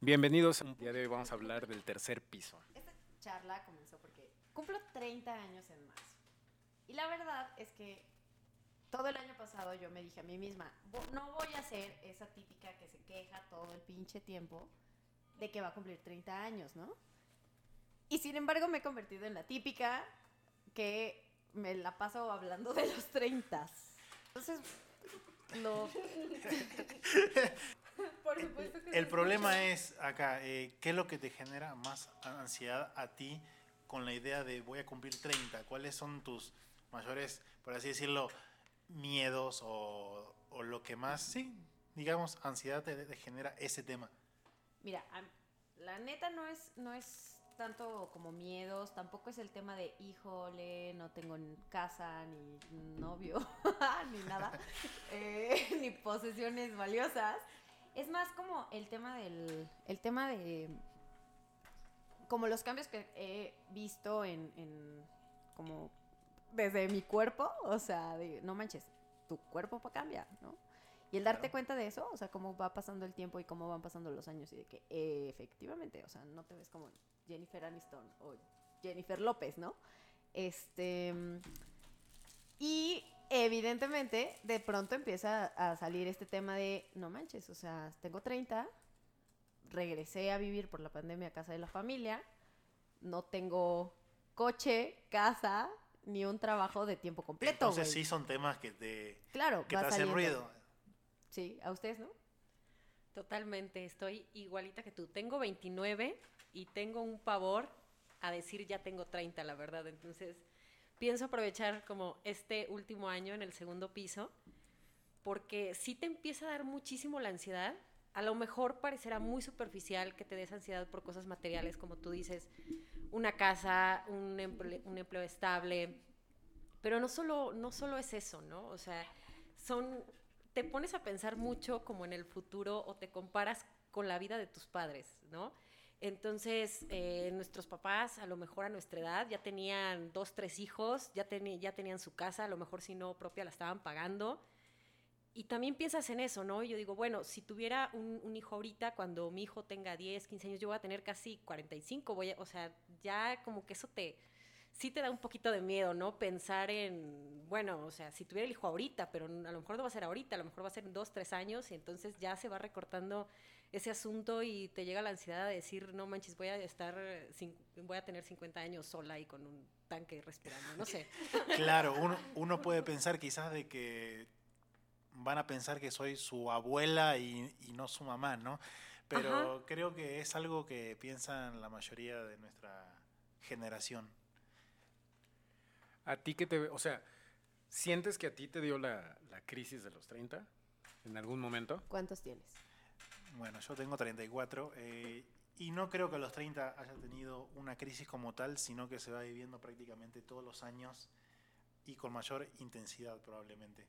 Bienvenidos. El día de hoy vamos a hablar del tercer piso. Esta charla comenzó porque cumplo 30 años en marzo. Y la verdad es que todo el año pasado yo me dije a mí misma, "Vo- no voy a ser esa típica que se queja todo el pinche tiempo de que va a cumplir 30 años, ¿no? Y sin embargo me he convertido en la típica que me la paso hablando de los 30. Entonces, lo... Por supuesto que El problema es acá, eh, ¿qué es lo que te genera más ansiedad a ti con la idea de voy a cumplir 30? ¿Cuáles son tus mayores, por así decirlo, miedos o, o lo que más, sí, digamos, ansiedad te, te genera ese tema? Mira, la neta no es, no es tanto como miedos, tampoco es el tema de, híjole, no tengo casa, ni novio, ni nada, eh, ni posesiones valiosas. Es más como el tema del, el tema de, como los cambios que he visto en, en como desde mi cuerpo, o sea, de, no manches, tu cuerpo cambia, ¿no? Y el darte Claro. cuenta de eso, o sea, cómo va pasando el tiempo y cómo van pasando los años y de que eh, efectivamente, o sea, no te ves como Jennifer Aniston o Jennifer López, ¿no? Este. Y evidentemente, de pronto empieza a salir este tema de, no manches, o sea, tengo 30, regresé a vivir por la pandemia a casa de la familia, no tengo coche, casa, ni un trabajo de tiempo completo. Entonces güey. sí son temas que te, claro, que te hacen ruido. Sí, a ustedes, ¿no? Totalmente, estoy igualita que tú. Tengo 29 y tengo un pavor a decir ya tengo 30, la verdad. Entonces, pienso aprovechar como este último año en el segundo piso, porque sí te empieza a dar muchísimo la ansiedad. A lo mejor parecerá muy superficial que te des ansiedad por cosas materiales, como tú dices, una casa, un emple- un empleo estable, pero no solo, no solo es eso, ¿no? O sea, son, te pones a pensar mucho como en el futuro o te comparas con la vida de tus padres, ¿no? Entonces, eh, nuestros papás, a lo mejor a nuestra edad, ya tenían dos, tres hijos, ya, ya tenían su casa, a lo mejor si no propia la estaban pagando. Y también piensas en eso, ¿no? Yo digo, bueno, si tuviera un, un hijo ahorita, cuando mi hijo tenga 10, 15 años, yo voy a tener casi 45, voy a, o sea, ya como que eso te, sí te da un poquito de miedo, ¿no? Pensar en, bueno, o sea, si tuviera el hijo ahorita, pero a lo mejor no va a ser ahorita, a lo mejor va a ser en dos, tres años, y entonces ya se va recortando ese asunto y te llega la ansiedad de decir, no manches, voy a estar, eh, cin- voy a tener 50 años sola y con un tanque respirando, no sé. Claro, uno, uno puede pensar quizás de que van a pensar que soy su abuela y, y no su mamá, ¿no? Pero creo que es algo que piensan la mayoría de nuestra generación. A ti que te, o sea, ¿sientes que a ti te dio la, la crisis de los 30 en algún momento? ¿Cuántos tienes? Bueno, yo tengo 34 eh, y no creo que a los 30 haya tenido una crisis como tal, sino que se va viviendo prácticamente todos los años y con mayor intensidad probablemente.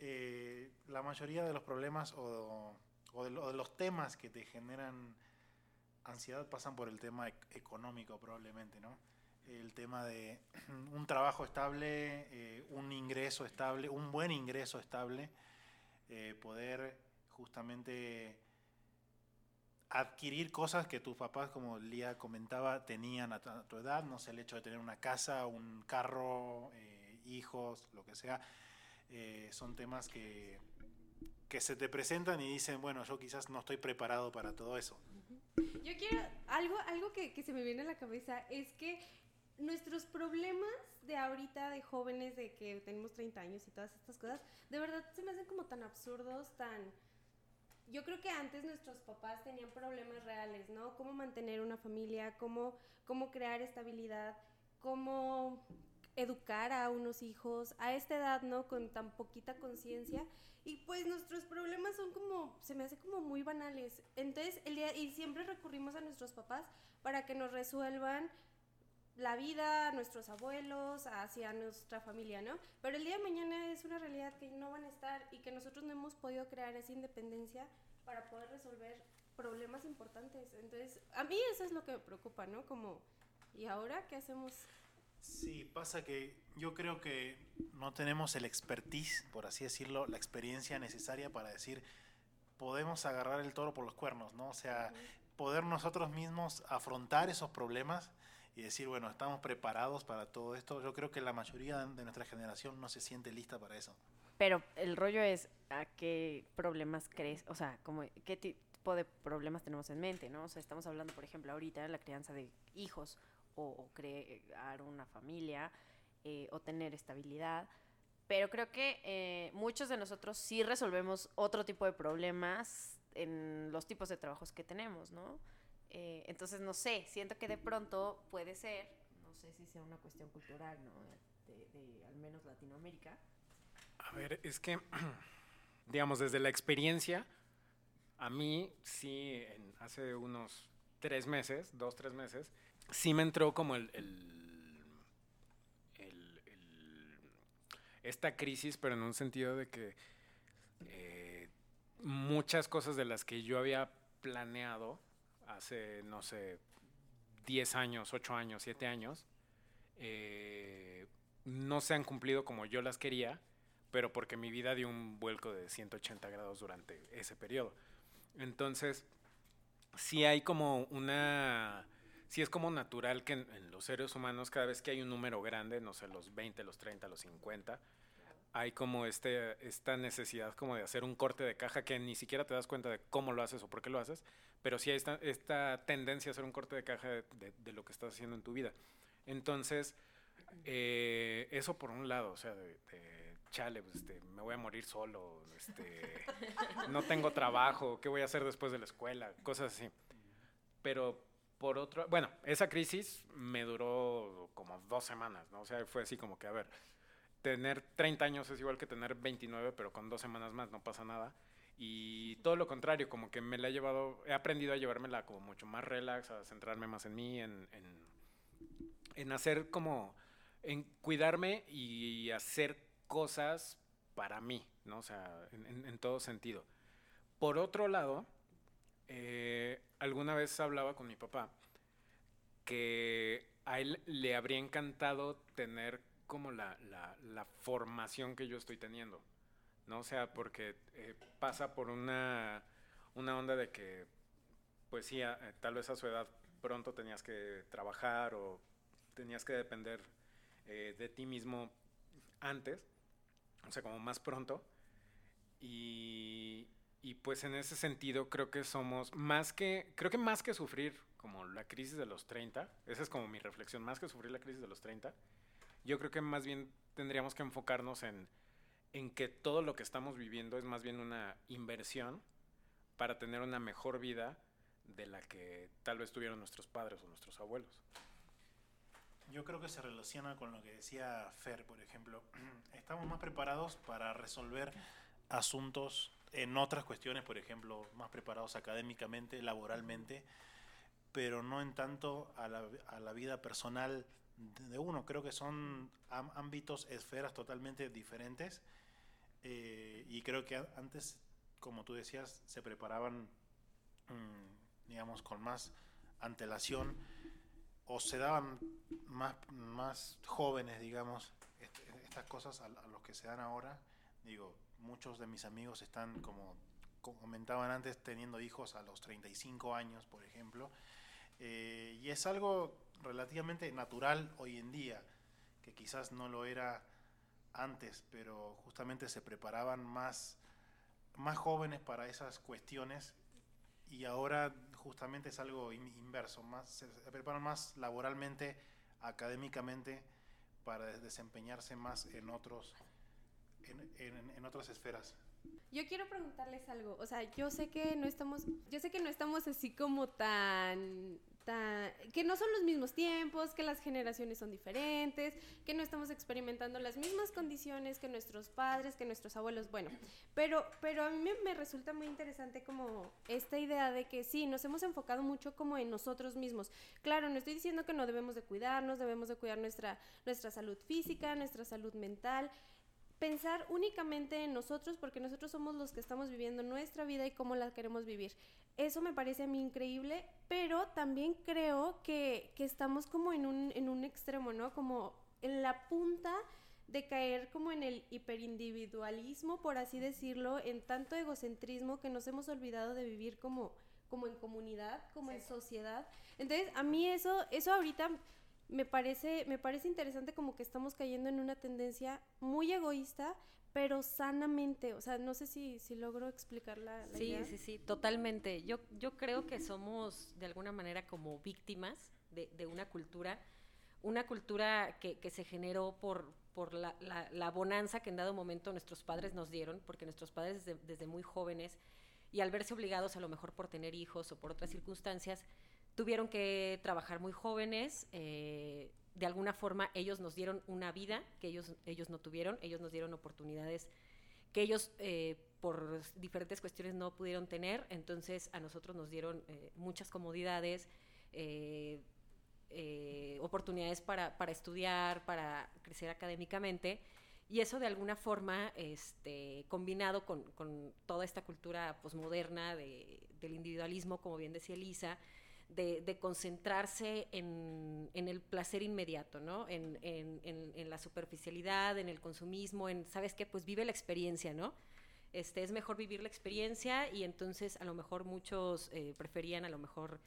Eh, la mayoría de los problemas o, de, lo- de los temas que te generan ansiedad pasan por el tema ec- económico probablemente, ¿no? El tema de un trabajo estable, eh, un ingreso estable, un buen ingreso estable, poder justamente adquirir cosas que tus papás, como Lía comentaba, tenían a tu, edad, no sé, el hecho de tener una casa, un carro, eh, hijos, lo que sea, eh, son temas que, que se te presentan y dicen, bueno, yo quizás no estoy preparado para todo eso. Yo quiero, algo, algo que, que se me viene a la cabeza es que nuestros problemas de ahorita, de jóvenes, de que tenemos 30 años y todas estas cosas, de verdad se me hacen como tan absurdos, tan... Yo creo que antes nuestros papás tenían problemas reales, ¿no? Cómo mantener una familia, cómo, cómo crear estabilidad, cómo educar a unos hijos a esta edad, ¿no? Con tan poquita conciencia. Y pues nuestros problemas son como, se me hace como muy banales. Entonces, el día, y siempre recurrimos a nuestros papás para que nos resuelvan la vida, nuestros abuelos, hacia nuestra familia, ¿no? Pero el día de mañana es una realidad que no van a estar y que nosotros no hemos podido crear esa independencia para poder resolver problemas importantes. Entonces, a mí eso es lo que me preocupa, ¿no? Como, ¿y ahora qué hacemos? Sí, pasa que yo creo que no tenemos el expertise, por así decirlo, la experiencia necesaria para decir podemos agarrar el toro por los cuernos, ¿no? O sea, poder nosotros mismos afrontar esos problemas y decir, bueno, estamos preparados para todo esto. Yo creo que la mayoría de nuestra generación no se siente lista para eso. Pero el rollo es a qué problemas crees, o sea, como qué tipo de problemas tenemos en mente, ¿no? O sea, estamos hablando, por ejemplo, ahorita de la crianza de hijos o, o crear una familia eh, o tener estabilidad. Pero creo que eh, muchos de nosotros sí resolvemos otro tipo de problemas en los tipos de trabajos que tenemos, ¿no? Eh, entonces, no sé, siento que de pronto puede ser, no sé si sea una cuestión cultural, ¿no? De, al menos Latinoamérica. A ver, es que, digamos, desde la experiencia, a mí sí, hace unos tres meses, dos, tres meses, sí me entró como el esta crisis, pero en un sentido de que eh, muchas cosas de las que yo había planeado hace, no sé, 10 años, 8 años, 7 años, eh, no se han cumplido como yo las quería, pero porque mi vida dio un vuelco de 180 grados durante ese periodo. Entonces, sí hay como una sí es como natural que en, los seres humanos cada vez que hay un número grande, no sé, los 20, los 30, los 50, hay como este, esta necesidad como de hacer un corte de caja que ni siquiera te das cuenta de cómo lo haces o por qué lo haces, pero sí hay esta, tendencia a hacer un corte de caja de, lo que estás haciendo en tu vida. Entonces, eh, eso por un lado, o sea, de, chale, pues, este, me voy a morir solo, este, no tengo trabajo, ¿qué voy a hacer después de la escuela? Cosas así. Pero por otro, bueno, esa crisis me duró como dos semanas, ¿no? O sea, fue así como que, a ver, tener 30 años es igual que tener 29, pero con dos semanas más no pasa nada. Y todo lo contrario, como que me la he llevado, he aprendido a llevármela como mucho más relax, a centrarme más en mí, en, en, hacer como, en cuidarme y hacer cosas para mí, ¿no? O sea, en, todo sentido. Por otro lado, eh, alguna vez hablaba con mi papá que a él le habría encantado tener como la, la, formación que yo estoy teniendo, ¿no? O sea, porque eh, pasa por una, una onda de que, pues sí, tal vez a su edad pronto tenías que trabajar o tenías que depender eh, de ti mismo antes, o sea, como más pronto. Y, y pues en ese sentido creo que somos más que, creo que más que sufrir como la crisis de los 30, esa es como mi reflexión, más que sufrir la crisis de los 30, yo creo que más bien tendríamos que enfocarnos en, en que todo lo que estamos viviendo es más bien una inversión para tener una mejor vida de la que tal vez tuvieron nuestros padres o nuestros abuelos. Yo creo que se relaciona con lo que decía Fer, por ejemplo. Estamos más preparados para resolver asuntos en otras cuestiones, por ejemplo, más preparados académicamente, laboralmente, pero no en tanto a la, a la vida personal de uno. Creo que son ámbitos, esferas totalmente diferentes. Eh, y creo que antes, como tú decías, se preparaban, mm, digamos, con más antelación o se daban más, más jóvenes, digamos, estas cosas a, a los que se dan ahora. Digo, muchos de mis amigos están, como comentaban antes, teniendo hijos a los 35 años, por ejemplo. Eh, y es algo relativamente natural hoy en día, que quizás no lo era antes, pero justamente se preparaban más, más jóvenes para esas cuestiones y ahora justamente es algo inverso, más, se preparan más laboralmente, académicamente, para desempeñarse más en otros en, otras esferas. Yo quiero preguntarles algo, o sea, yo sé que no estamos, yo sé que no estamos así como tan, que no son los mismos tiempos, que las generaciones son diferentes, que no estamos experimentando las mismas condiciones que nuestros padres, que nuestros abuelos, bueno, pero, pero a mí me, me resulta muy interesante como esta idea de que sí, nos hemos enfocado mucho como en nosotros mismos. Claro, no estoy diciendo que no debemos de cuidarnos, debemos de cuidar nuestra, nuestra salud física, nuestra salud mental, pensar únicamente en nosotros porque nosotros somos los que estamos viviendo nuestra vida y cómo la queremos vivir. Eso me parece a mí increíble, pero también creo que, que estamos como en un, en un extremo, ¿no? Como en la punta de caer como en el hiperindividualismo, por así decirlo, en tanto egocentrismo que nos hemos olvidado de vivir como, como en comunidad, como en sociedad. Entonces, a mí eso, eso ahorita me parece, me parece interesante como que estamos cayendo en una tendencia muy egoísta, pero sanamente. O sea, no sé si, si logro explicar la, la Sí, idea. sí, sí, totalmente. Yo, yo creo que somos de alguna manera como víctimas de, de una cultura, una cultura que, que se generó por, por la, la- la bonanza que en dado momento nuestros padres nos dieron, porque nuestros padres desde, desde muy jóvenes y al verse obligados a lo mejor por tener hijos o por otras circunstancias, tuvieron que trabajar muy jóvenes. eh, de alguna forma ellos nos dieron una vida que ellos, ellos no tuvieron, ellos nos dieron oportunidades que ellos eh, por diferentes cuestiones no pudieron tener, entonces a nosotros nos dieron eh, muchas comodidades, eh, eh, oportunidades para, para estudiar, para crecer académicamente, y eso de alguna forma, este, combinado con, con toda esta cultura posmoderna de, del individualismo, como bien decía Elisa, de, concentrarse en, en el placer inmediato, ¿no? En, en- en- la superficialidad, en el consumismo, en, ¿sabes qué? Pues vive la experiencia, ¿no? Este, es mejor vivir la experiencia y entonces a lo mejor muchos eh, preferían a lo mejor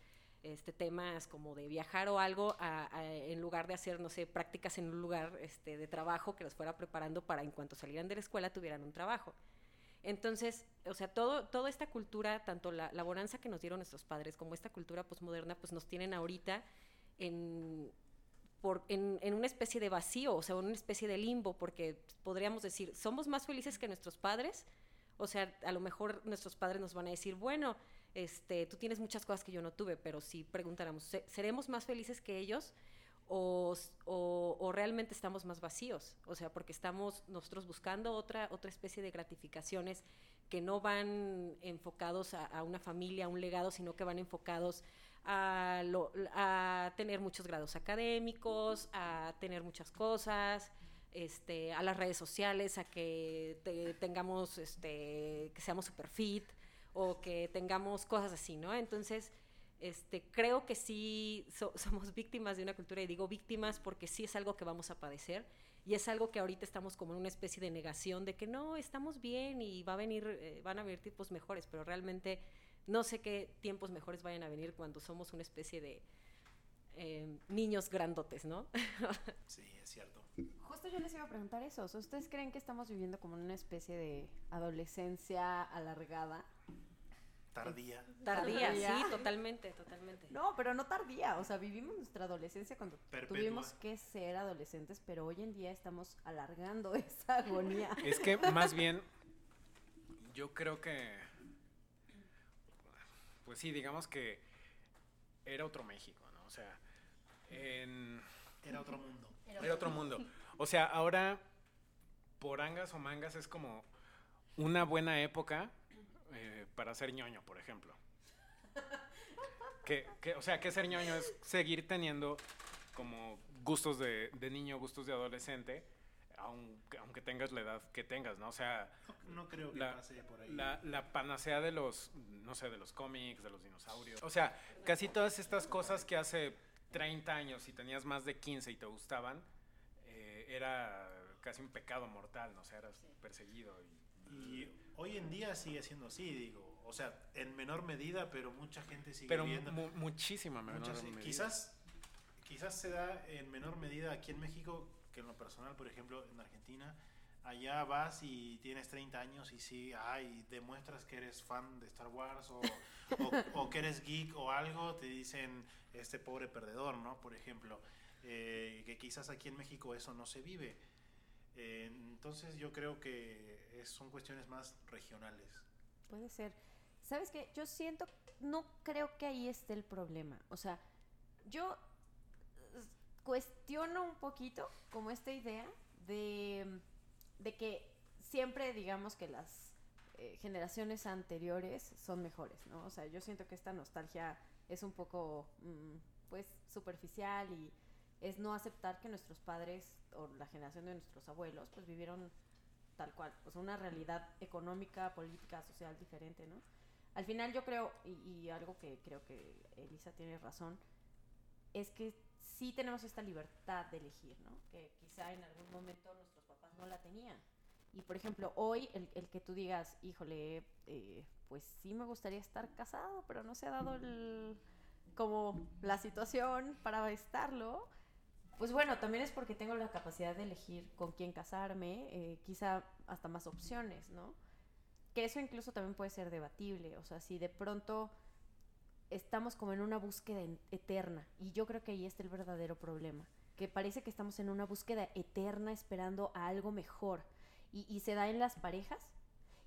este, temas como de viajar o algo en lugar de hacer, no sé, prácticas en un lugar este, de trabajo que los fuera preparando para en cuanto salieran de la escuela tuvieran un trabajo. Entonces, o sea, todo, toda esta cultura, tanto la, la bonanza que nos dieron nuestros padres como esta cultura posmoderna, pues nos tienen ahorita en, por, en, en una especie de vacío, o sea, una especie de limbo, porque podríamos decir, somos más felices que nuestros padres, o sea, a lo mejor nuestros padres nos van a decir, bueno, este, tú tienes muchas cosas que yo no tuve, pero si preguntáramos, ¿se- ¿seremos más felices que ellos? O, o- realmente estamos más vacíos, o sea, porque estamos nosotros buscando otra, otra especie de gratificaciones que no van enfocados a, una familia, a un legado, sino que van enfocados a, tener muchos grados académicos, a tener muchas cosas, este, a las redes sociales, a que te- tengamos, este, que seamos super fit o que tengamos cosas así, ¿no? Entonces, este, creo que sí so- somos víctimas de una cultura, y digo víctimas porque sí es algo que vamos a padecer, y es algo que ahorita estamos como en una especie de negación de que no, estamos bien y va a venir, eh, van a venir tiempos mejores, pero realmente no sé qué tiempos mejores vayan a venir cuando somos una especie de eh, niños grandotes, ¿no? Sí, es cierto. Justo yo les iba a preguntar eso. ¿Ustedes creen que estamos viviendo como una especie de adolescencia alargada? Tardía. Tardía, Tardía. sí, totalmente, totalmente. No, pero no tardía. O sea, vivimos nuestra adolescencia cuando Perpetua. tuvimos que ser adolescentes, pero hoy en día estamos alargando esa agonía. Es que más bien, yo creo que, pues sí, digamos que era otro México, ¿no? O sea, en, Era otro mundo. era otro mundo. O sea, ahora, por angas o mangas, es como una buena época eh, para ser ñoño, por ejemplo. Que, que, o sea, que ser ñoño es seguir teniendo como gustos de, de niño, gustos de adolescente, aunque, aunque tengas la edad que tengas, ¿no? O sea, No, no creo que La- pase por ahí. la, la panacea de los, no sé, de los cómics, de los dinosaurios. O sea, casi todas estas cosas que hace 30 años, si tenías más de 15 y te gustaban, eh, era casi un pecado mortal, ¿no? O sea, eras perseguido. Y, Y hoy en día sigue siendo así, digo. O sea, en menor medida, pero mucha gente sigue pero viendo. mu- muchísima menor Muchas- medida. quizás, quizás se da en menor medida aquí en México que en lo personal, por ejemplo, en Argentina. Allá vas y tienes 30 años y sí, ay, demuestras que eres fan de Star Wars o, o- o que eres geek o algo, te dicen este pobre perdedor, ¿no? Por ejemplo, Eh, que quizás aquí en México eso no se vive. Eh, entonces yo creo que son cuestiones más regionales. Puede ser. ¿Sabes qué? Yo siento, no creo que ahí esté el problema. O sea, yo eh, cuestiono un poquito como esta idea de, de que siempre digamos que las eh, generaciones anteriores son mejores, ¿no? O sea, yo siento que esta nostalgia es un poco, mm, pues, superficial y es no aceptar que nuestros padres o la generación de nuestros abuelos, pues, vivieron tal cual, o una realidad económica, política, social diferente, ¿no? Al final yo creo, y, algo que creo que Elisa tiene razón, es que sí tenemos esta libertad de elegir, ¿no? Que quizá en algún momento nuestros papás no la tenía. Y por ejemplo, hoy el, el que tú digas, híjole, eh, pues sí me gustaría estar casado, pero no se ha dado el, como la situación para estarlo. Pues bueno, también es porque tengo la capacidad de elegir con quién casarme, eh, quizá hasta más opciones, ¿no? Que eso incluso también puede ser debatible, o sea, si de pronto estamos como en una búsqueda eterna, y yo creo que ahí está el verdadero problema, que parece que estamos en una búsqueda eterna esperando a algo mejor, y, y se da en las parejas,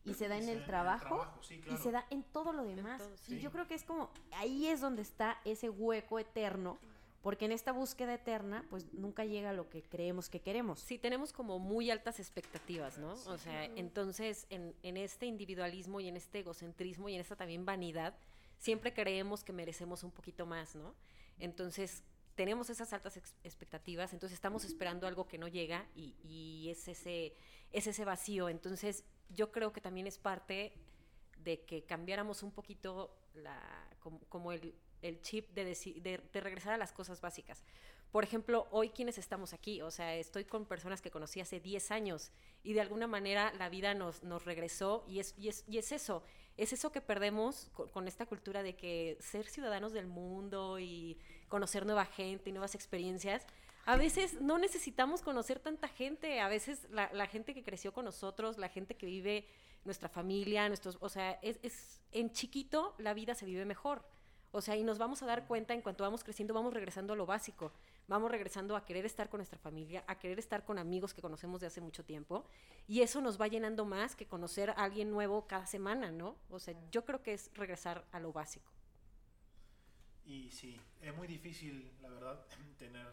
y se da en el trabajo, sí, y se da en todo lo demás. todo, Y yo creo que es como, ahí es donde está ese hueco eterno, porque en esta búsqueda eterna, pues nunca llega a lo que creemos que queremos. Sí, tenemos como muy altas expectativas, ¿no? O sea, entonces en, en este individualismo y en este egocentrismo y en esta también vanidad, siempre creemos que merecemos un poquito más, ¿no? Entonces tenemos esas altas ex- expectativas, entonces estamos esperando algo que no llega y, y es, ese, es ese vacío. Entonces yo creo que también es parte de que cambiáramos un poquito la, como, como el, el chip de, regresar a las cosas básicas. Por ejemplo, hoy quienes estamos aquí, o sea, estoy con personas que conocí hace 10 años y de alguna manera la vida nos, regresó y es, eso, es eso que perdemos co- con, esta cultura de que ser ciudadanos del mundo y conocer nueva gente y nuevas experiencias. A veces no necesitamos conocer tanta gente, a veces la, gente que creció con nosotros, la gente que vive nuestra familia, nuestros, o sea, es en chiquito la vida se vive mejor. O sea, y nos vamos a dar cuenta en cuanto vamos creciendo, vamos regresando a lo básico. Vamos regresando a querer estar con nuestra familia, a querer estar con amigos que conocemos de hace mucho tiempo. Y eso nos va llenando más que conocer a alguien nuevo cada semana, ¿no? O sea, yo creo que es regresar a lo básico. Y sí, es muy difícil, la verdad, tener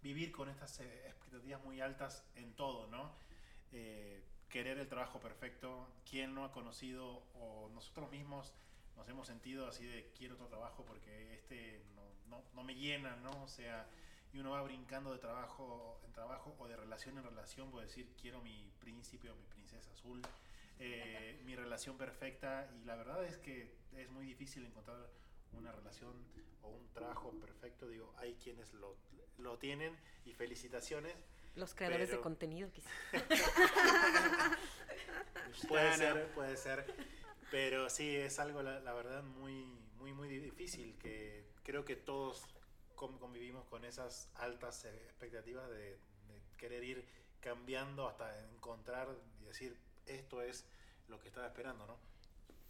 vivir con estas eh, expectativas muy altas en todo, ¿no? Eh, querer el trabajo perfecto, quién no ha conocido o nosotros mismos nos hemos sentido así de quiero otro trabajo porque este no, no, no me llena, ¿no? O sea, y uno va brincando de trabajo en trabajo o de relación en relación, puedo decir quiero mi príncipe o mi princesa azul, eh, mi relación perfecta y la verdad es que es muy difícil encontrar una relación o un trabajo perfecto, digo, hay quienes lo, lo tienen y felicitaciones. Los creadores de Pero- contenido, quizás. Puede ser, puede ser. Pero sí, es algo, la, verdad, muy, muy, muy difícil, que creo que todos con- convivimos con esas altas eh, expectativas de, de querer ir cambiando hasta encontrar y decir, esto es lo que estaba esperando, ¿no?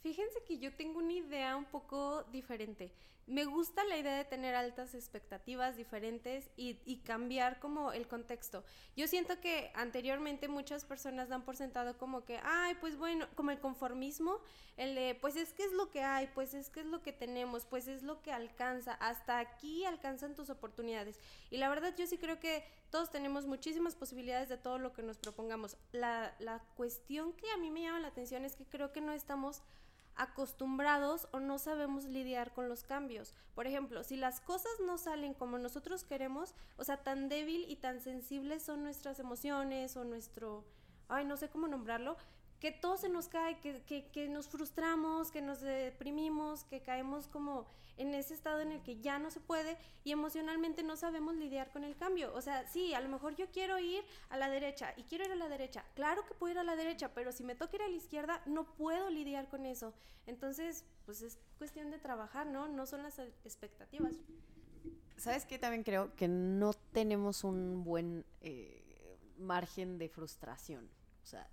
Fíjense que yo tengo una idea un poco diferente. Me gusta la idea de tener altas expectativas diferentes y, cambiar como el contexto. Yo siento que anteriormente muchas personas dan por sentado como que, ay, pues bueno, como el conformismo, el de, pues es que es lo que hay, pues es que es lo que tenemos, pues es lo que alcanza, hasta aquí alcanzan tus oportunidades. Y la verdad yo sí creo que todos tenemos muchísimas posibilidades de todo lo que nos propongamos. La, la cuestión que a mí me llama la atención es que creo que no estamos acostumbrados o no sabemos lidiar con los cambios. Por ejemplo, si las cosas no salen como nosotros queremos, o sea, tan débil y tan sensibles son nuestras emociones o nuestro, ay, no sé cómo nombrarlo, que todo se nos cae, que, que, nos frustramos, que nos deprimimos, que caemos como en ese estado en el que ya no se puede y emocionalmente no sabemos lidiar con el cambio. O sea, sí, a lo mejor yo quiero ir a la derecha y quiero ir a la derecha. Claro que puedo ir a la derecha, pero si me toca ir a la izquierda, no puedo lidiar con eso. Entonces, pues es cuestión de trabajar, ¿no? No son las expectativas. ¿Sabes qué? También creo que no tenemos un buen eh, margen de frustración. O sea,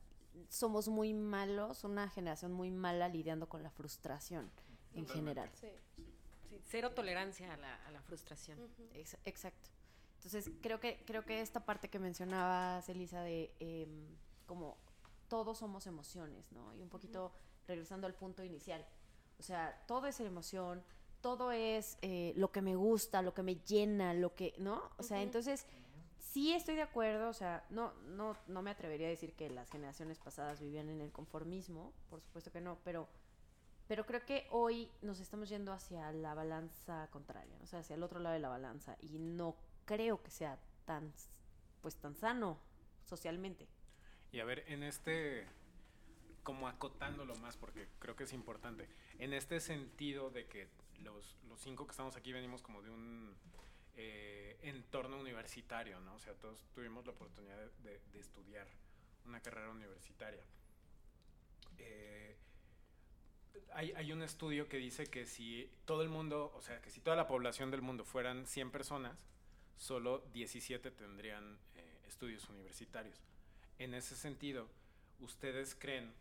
somos muy malos, una generación muy mala lidiando con la frustración en general. Sí. Sí, cero tolerancia a la, a la frustración. Ex- exacto. Entonces, creo que, creo que esta parte que mencionabas, Elisa, de em, como todos somos emociones, ¿no? Y un poquito regresando al punto inicial. O sea, todo es emoción, todo es eh, lo que me gusta, lo que me llena, lo que, ¿no? O sea, entonces, sí estoy de acuerdo, o sea, no, no, no me atrevería a decir que las generaciones pasadas vivían en el conformismo, por supuesto que no, pero, pero creo que hoy nos estamos yendo hacia la balanza contraria, o sea, hacia el otro lado de la balanza, y no creo que sea tan, pues, tan sano socialmente. Y a ver, en este, como acotándolo más, porque creo que es importante, en este sentido de que los, los cinco que estamos aquí venimos como de un eh, entorno universitario, ¿no? O sea, todos tuvimos la oportunidad de, estudiar una carrera universitaria. Eh, hay, hay, un estudio que dice que si todo el mundo, o sea, que si toda la población del mundo fueran 100 personas, solo 17 tendrían eh, estudios universitarios. En ese sentido, ¿ustedes creen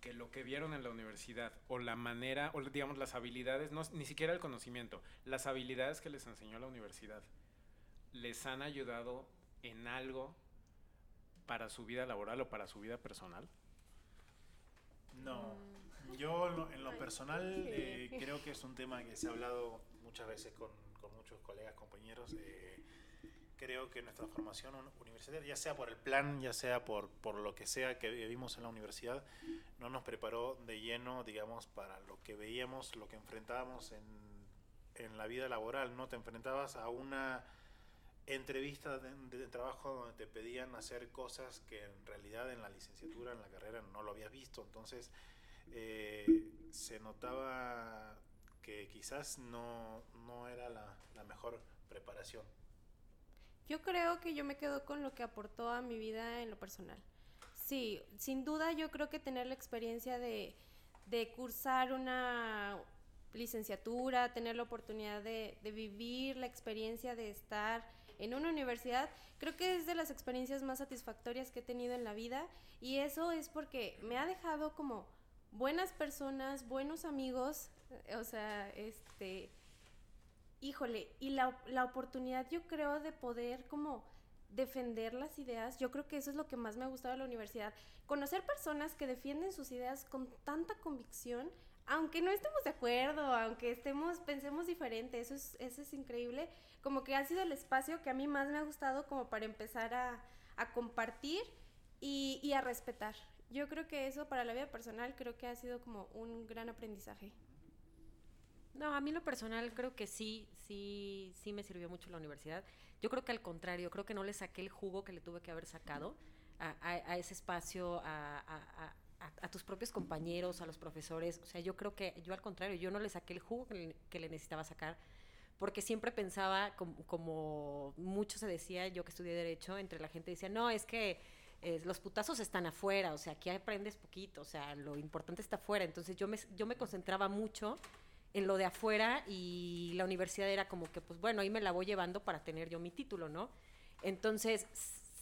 que lo que vieron en la universidad o la manera, o digamos las habilidades, no, ni siquiera el conocimiento, las habilidades que les enseñó la universidad, les han ayudado en algo para su vida laboral o para su vida personal? No, yo en lo personal eh, creo que es un tema que se ha hablado muchas veces con, con muchos colegas, compañeros. Eh, creo que nuestra formación universitaria, ya sea por el plan, ya sea por, por lo que sea que vimos en la universidad, no nos preparó de lleno, digamos, para lo que veíamos, lo que enfrentábamos en, en la vida laboral. No te enfrentabas a una entrevista de, trabajo donde te pedían hacer cosas que en realidad en la licenciatura, en la carrera, no lo habías visto. Entonces, eh, se notaba que quizás no, no era la, la mejor preparación. Yo creo que yo me quedo con lo que aportó a mi vida en lo personal. Sí, sin duda yo creo que tener la experiencia de, cursar una licenciatura, tener la oportunidad de, de, vivir la experiencia de estar en una universidad, creo que es de las experiencias más satisfactorias que he tenido en la vida y eso es porque me ha dejado como buenas personas, buenos amigos, o sea, este, híjole, y la, la oportunidad yo creo de poder como defender las ideas, yo creo que eso es lo que más me ha gustado de la universidad, conocer personas que defienden sus ideas con tanta convicción, aunque no estemos de acuerdo, aunque estemos, pensemos diferente, eso es, eso es increíble, como que ha sido el espacio que a mí más me ha gustado como para empezar a, a compartir y, y a respetar. Yo creo que eso para la vida personal creo que ha sido como un gran aprendizaje. No, a mí lo personal creo que sí, sí, sí me sirvió mucho la universidad. Yo creo que al contrario, creo que no le saqué el jugo que le tuve que haber sacado a, ese espacio, a, tus propios compañeros, a los profesores. O sea, yo creo que yo al contrario, yo no le saqué el jugo que le, que le necesitaba sacar, porque siempre pensaba, como, como, mucho se decía, yo que estudié Derecho, entre la gente decía, no, es que eh, los putazos están afuera, o sea, aquí aprendes poquito, o sea, lo importante está afuera. Entonces yo me, yo me concentraba mucho en lo de afuera y la universidad era como que, pues bueno, ahí me la voy llevando para tener yo mi título, ¿no? Entonces,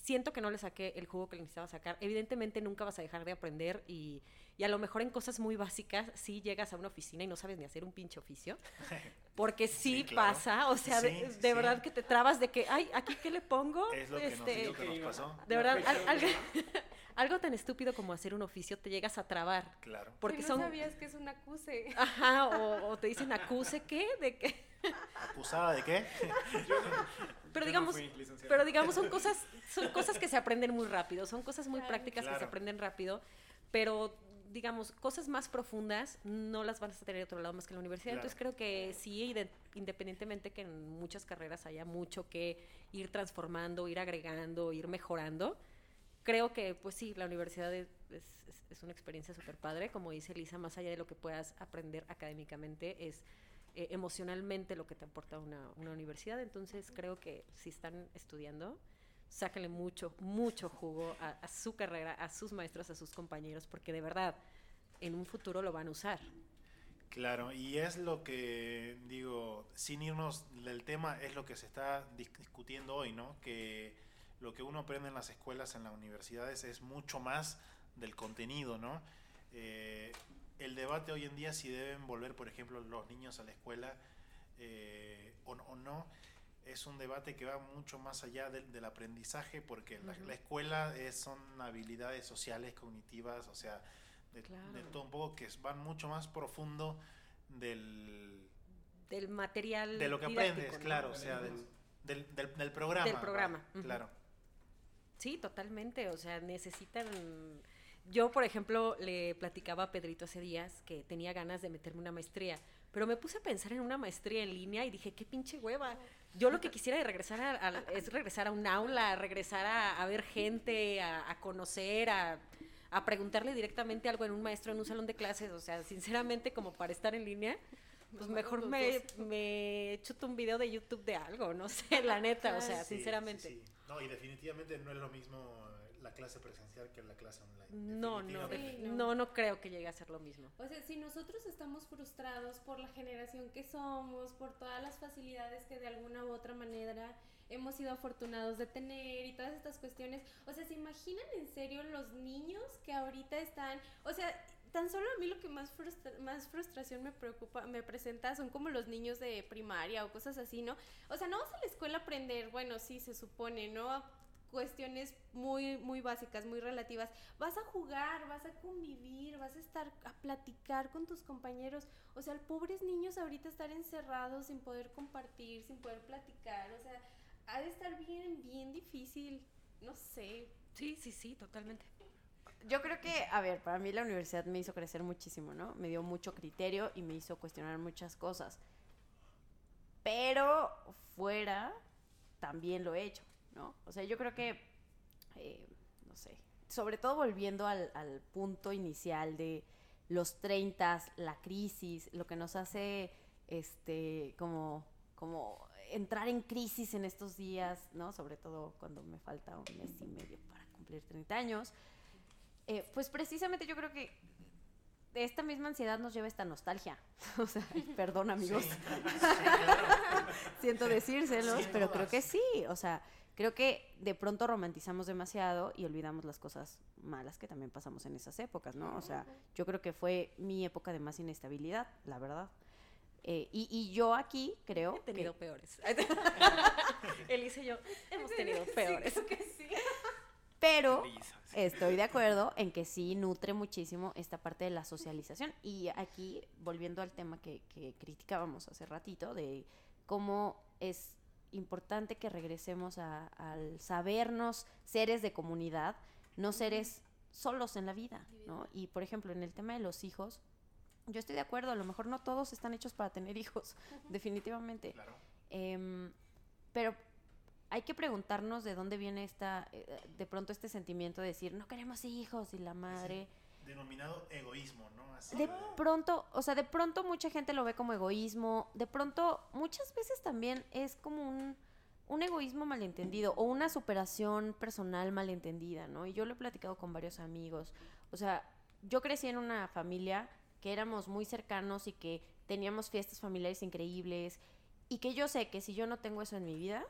siento que no le saqué el jugo que le necesitaba sacar. Evidentemente nunca vas a dejar de aprender y, y, a lo mejor en cosas muy básicas sí llegas a una oficina y no sabes ni hacer un pinche oficio. Porque sí, sí claro. pasa, o sea, sí, de, de sí. verdad que te trabas de que, ay, ¿aquí qué le pongo? Es lo que, este, que nos pasó. De verdad, al, al, algo tan estúpido como hacer un oficio te llegas a trabar. Claro. Porque no son... sabías que es un acuse. Ajá, o, o te dicen acuse qué, de qué. ¿Acusada de qué? pero digamos, no pero digamos son cosas, son cosas que se aprenden muy rápido, son cosas muy claro. prácticas claro. que se aprenden rápido, pero digamos, cosas más profundas no las vas a tener de otro lado más que en la universidad. Claro. Entonces creo que sí, independientemente que en muchas carreras haya mucho que ir transformando, ir agregando, ir mejorando, creo que pues sí, la universidad es, es, es una experiencia súper padre, como dice Lisa, más allá de lo que puedas aprender académicamente, es eh, emocionalmente lo que te aporta una, una, universidad. Entonces creo que si están estudiando, sáquenle mucho, mucho jugo a, a, su carrera, a sus maestros, a sus compañeros, porque de verdad en un futuro lo van a usar. Claro, y es lo que digo, sin irnos del tema, es lo que se está discutiendo hoy, ¿no? Que lo que uno aprende en las escuelas, en las universidades, es mucho más del contenido, ¿no? Eh, el debate hoy en día si deben volver, por ejemplo, los niños a la escuela eh, o, o, no, es un debate que va mucho más allá de, del aprendizaje, porque la, uh -huh. la escuela es, son habilidades sociales, cognitivas, o sea, de, claro. de, todo un poco que van mucho más profundo del... Del material. De lo que aprendes, ¿no? claro, o sea, del, del, del, del programa. Del programa. Uh -huh. Claro. Sí, totalmente, o sea, necesitan yo, por ejemplo, le platicaba a Pedrito hace días que tenía ganas de meterme una maestría, pero me puse a pensar en una maestría en línea y dije, qué pinche hueva. Yo lo que quisiera es regresar a, a es regresar a un aula, regresar a, a ver gente, a, conocer, a, preguntarle directamente algo en un maestro en un salón de clases. O sea, sinceramente, como para estar en línea, pues mejor me, me chuto un video de YouTube de algo, no sé, la neta, o sea, sinceramente. Sí, sí. No, y definitivamente no es lo mismo la clase presencial que la clase online. No, no. Sí, no. no, no creo que llegue a ser lo mismo. O sea, si nosotros estamos frustrados por la generación que somos, por todas las facilidades que de alguna u otra manera hemos sido afortunados de tener y todas estas cuestiones, o sea, ¿se imaginan en serio los niños que ahorita están, o sea, tan solo a mí lo que más, frustra- más frustración me preocupa, me presenta son como los niños de primaria o cosas así, ¿no? O sea, no vas a la escuela a aprender, bueno, sí, se supone, ¿no? cuestiones muy, muy básicas, muy relativas. Vas a jugar, vas a convivir, vas a estar a platicar con tus compañeros. O sea, pobres niños ahorita estar encerrados sin poder compartir, sin poder platicar. O sea, ha de estar bien, bien difícil. No sé. Sí, sí, sí, totalmente. Yo creo que, a ver, para mí la universidad me hizo crecer muchísimo, ¿no? Me dio mucho criterio y me hizo cuestionar muchas cosas. Pero fuera también lo he hecho, ¿no? O sea, yo creo que, eh, no sé, sobre todo volviendo al, al punto inicial de los 30, la crisis, lo que nos hace, este, como, como entrar en crisis en estos días, ¿no? Sobre todo cuando me falta un mes y medio para cumplir 30 años. Eh, pues precisamente yo creo que esta misma ansiedad nos lleva a esta nostalgia. O sea, perdón amigos, Sí, sí, claro. siento decírselos, Sí, pero creo que sí. O sea, creo que de pronto romantizamos demasiado y olvidamos las cosas malas que también pasamos en esas épocas, ¿no? O sea, yo creo que fue mi época de más inestabilidad, la verdad. Eh, y, y yo aquí creo He tenido que... peores. Elise y yo hemos tenido peores. Pero Lisa, sí. Estoy de acuerdo en que sí nutre muchísimo esta parte de la socialización. Y aquí, volviendo al tema que, que criticábamos hace ratito, de cómo es importante que regresemos a- al sabernos seres de comunidad, no seres solos en la vida, ¿no? Y, por ejemplo, en el tema de los hijos, yo estoy de acuerdo, a lo mejor no todos están hechos para tener hijos, definitivamente. Claro. Em, pero hay que preguntarnos de dónde viene esta, eh, de pronto este sentimiento de decir, no queremos hijos y la madre. Denominado egoísmo, ¿no? Así De pronto, o sea, de pronto mucha gente lo ve como egoísmo, de pronto muchas veces también es como un, un egoísmo malentendido o una superación personal malentendida, ¿no? Y yo lo he platicado con varios amigos, o sea, yo crecí en una familia que éramos muy cercanos y que teníamos fiestas familiares increíbles y que yo sé que si yo no tengo eso en mi vida,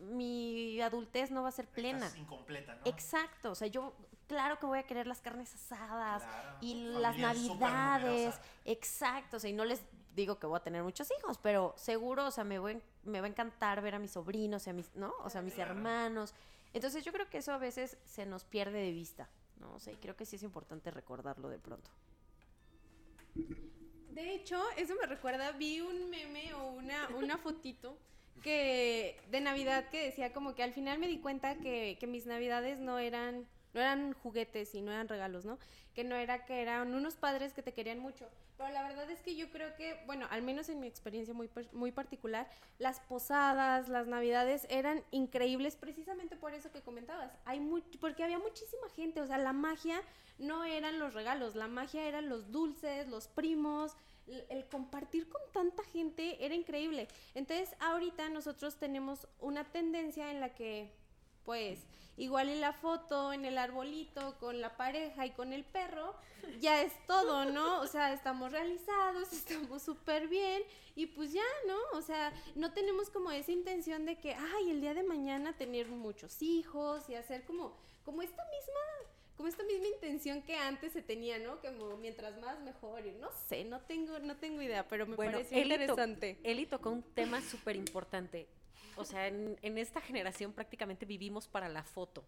mi adultez no va a ser plena. Estás incompleta, ¿no? Exacto, o sea, yo claro que voy a querer las carnes asadas Claro. y las navidades, exacto, o sea, y no les digo que voy a tener muchos hijos, pero seguro, o sea, me, voy, me va a encantar ver a mis sobrinos, y a mis, ¿no? O sea, a mis Claro. hermanos. Entonces yo creo que eso a veces se nos pierde de vista, ¿no? O sea, y creo que sí es importante recordarlo de pronto. De hecho, eso me recuerda, vi un meme o una, una fotito que de Navidad que decía como que al final me di cuenta que, que mis Navidades no eran, no eran juguetes y no eran regalos, ¿no? Que no era que eran unos padres que te querían mucho. Pero la verdad es que yo creo que, bueno, al menos en mi experiencia muy, muy particular, las posadas, las Navidades eran increíbles precisamente por eso que comentabas. Hay porque había muchísima gente, o sea, la magia no eran los regalos, la magia eran los dulces, los primos, el compartir con tanta gente era increíble. Entonces, ahorita nosotros tenemos una tendencia en la que, pues, igual en la foto, en el arbolito, con la pareja y con el perro, ya es todo, ¿no? O sea, estamos realizados, estamos súper bien y pues ya, ¿no? O sea, no tenemos como esa intención de que, ay, el día de mañana tener muchos hijos y hacer como, como esta misma como esta misma intención que antes se tenía, ¿no? Como mientras más mejor, y no sé, no tengo, no tengo idea, pero me Bueno, pareció Eli to- interesante. Eli tocó un tema súper importante. O sea, en, en esta generación prácticamente vivimos para la foto.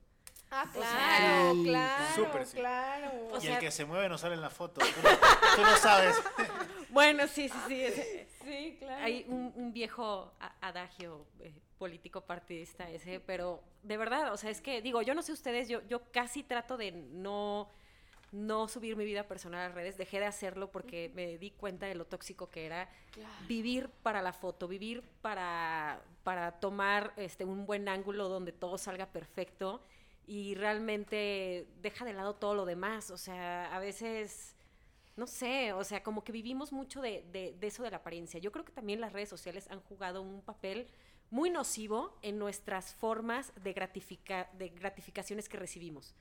Ah, claro, sí, claro, súper sí. claro. O y sea- el que se mueve no sale en la foto. Tú no, tú no sabes. Bueno, sí, sí, sí. sí, claro. Hay un, un viejo adagio eh, político partidista ese, pero de verdad, o sea, es que digo, yo no sé ustedes, yo, yo casi trato de no, no subir mi vida personal a redes, dejé de hacerlo porque me di cuenta de lo tóxico que era vivir para la foto, vivir para, para tomar este, un buen ángulo donde todo salga perfecto y realmente deja de lado todo lo demás, o sea, a veces no sé, o sea, como que vivimos mucho de, de- de eso de la apariencia. Yo creo que también las redes sociales han jugado un papel muy nocivo en nuestras formas de, gratifica- de gratificaciones que recibimos.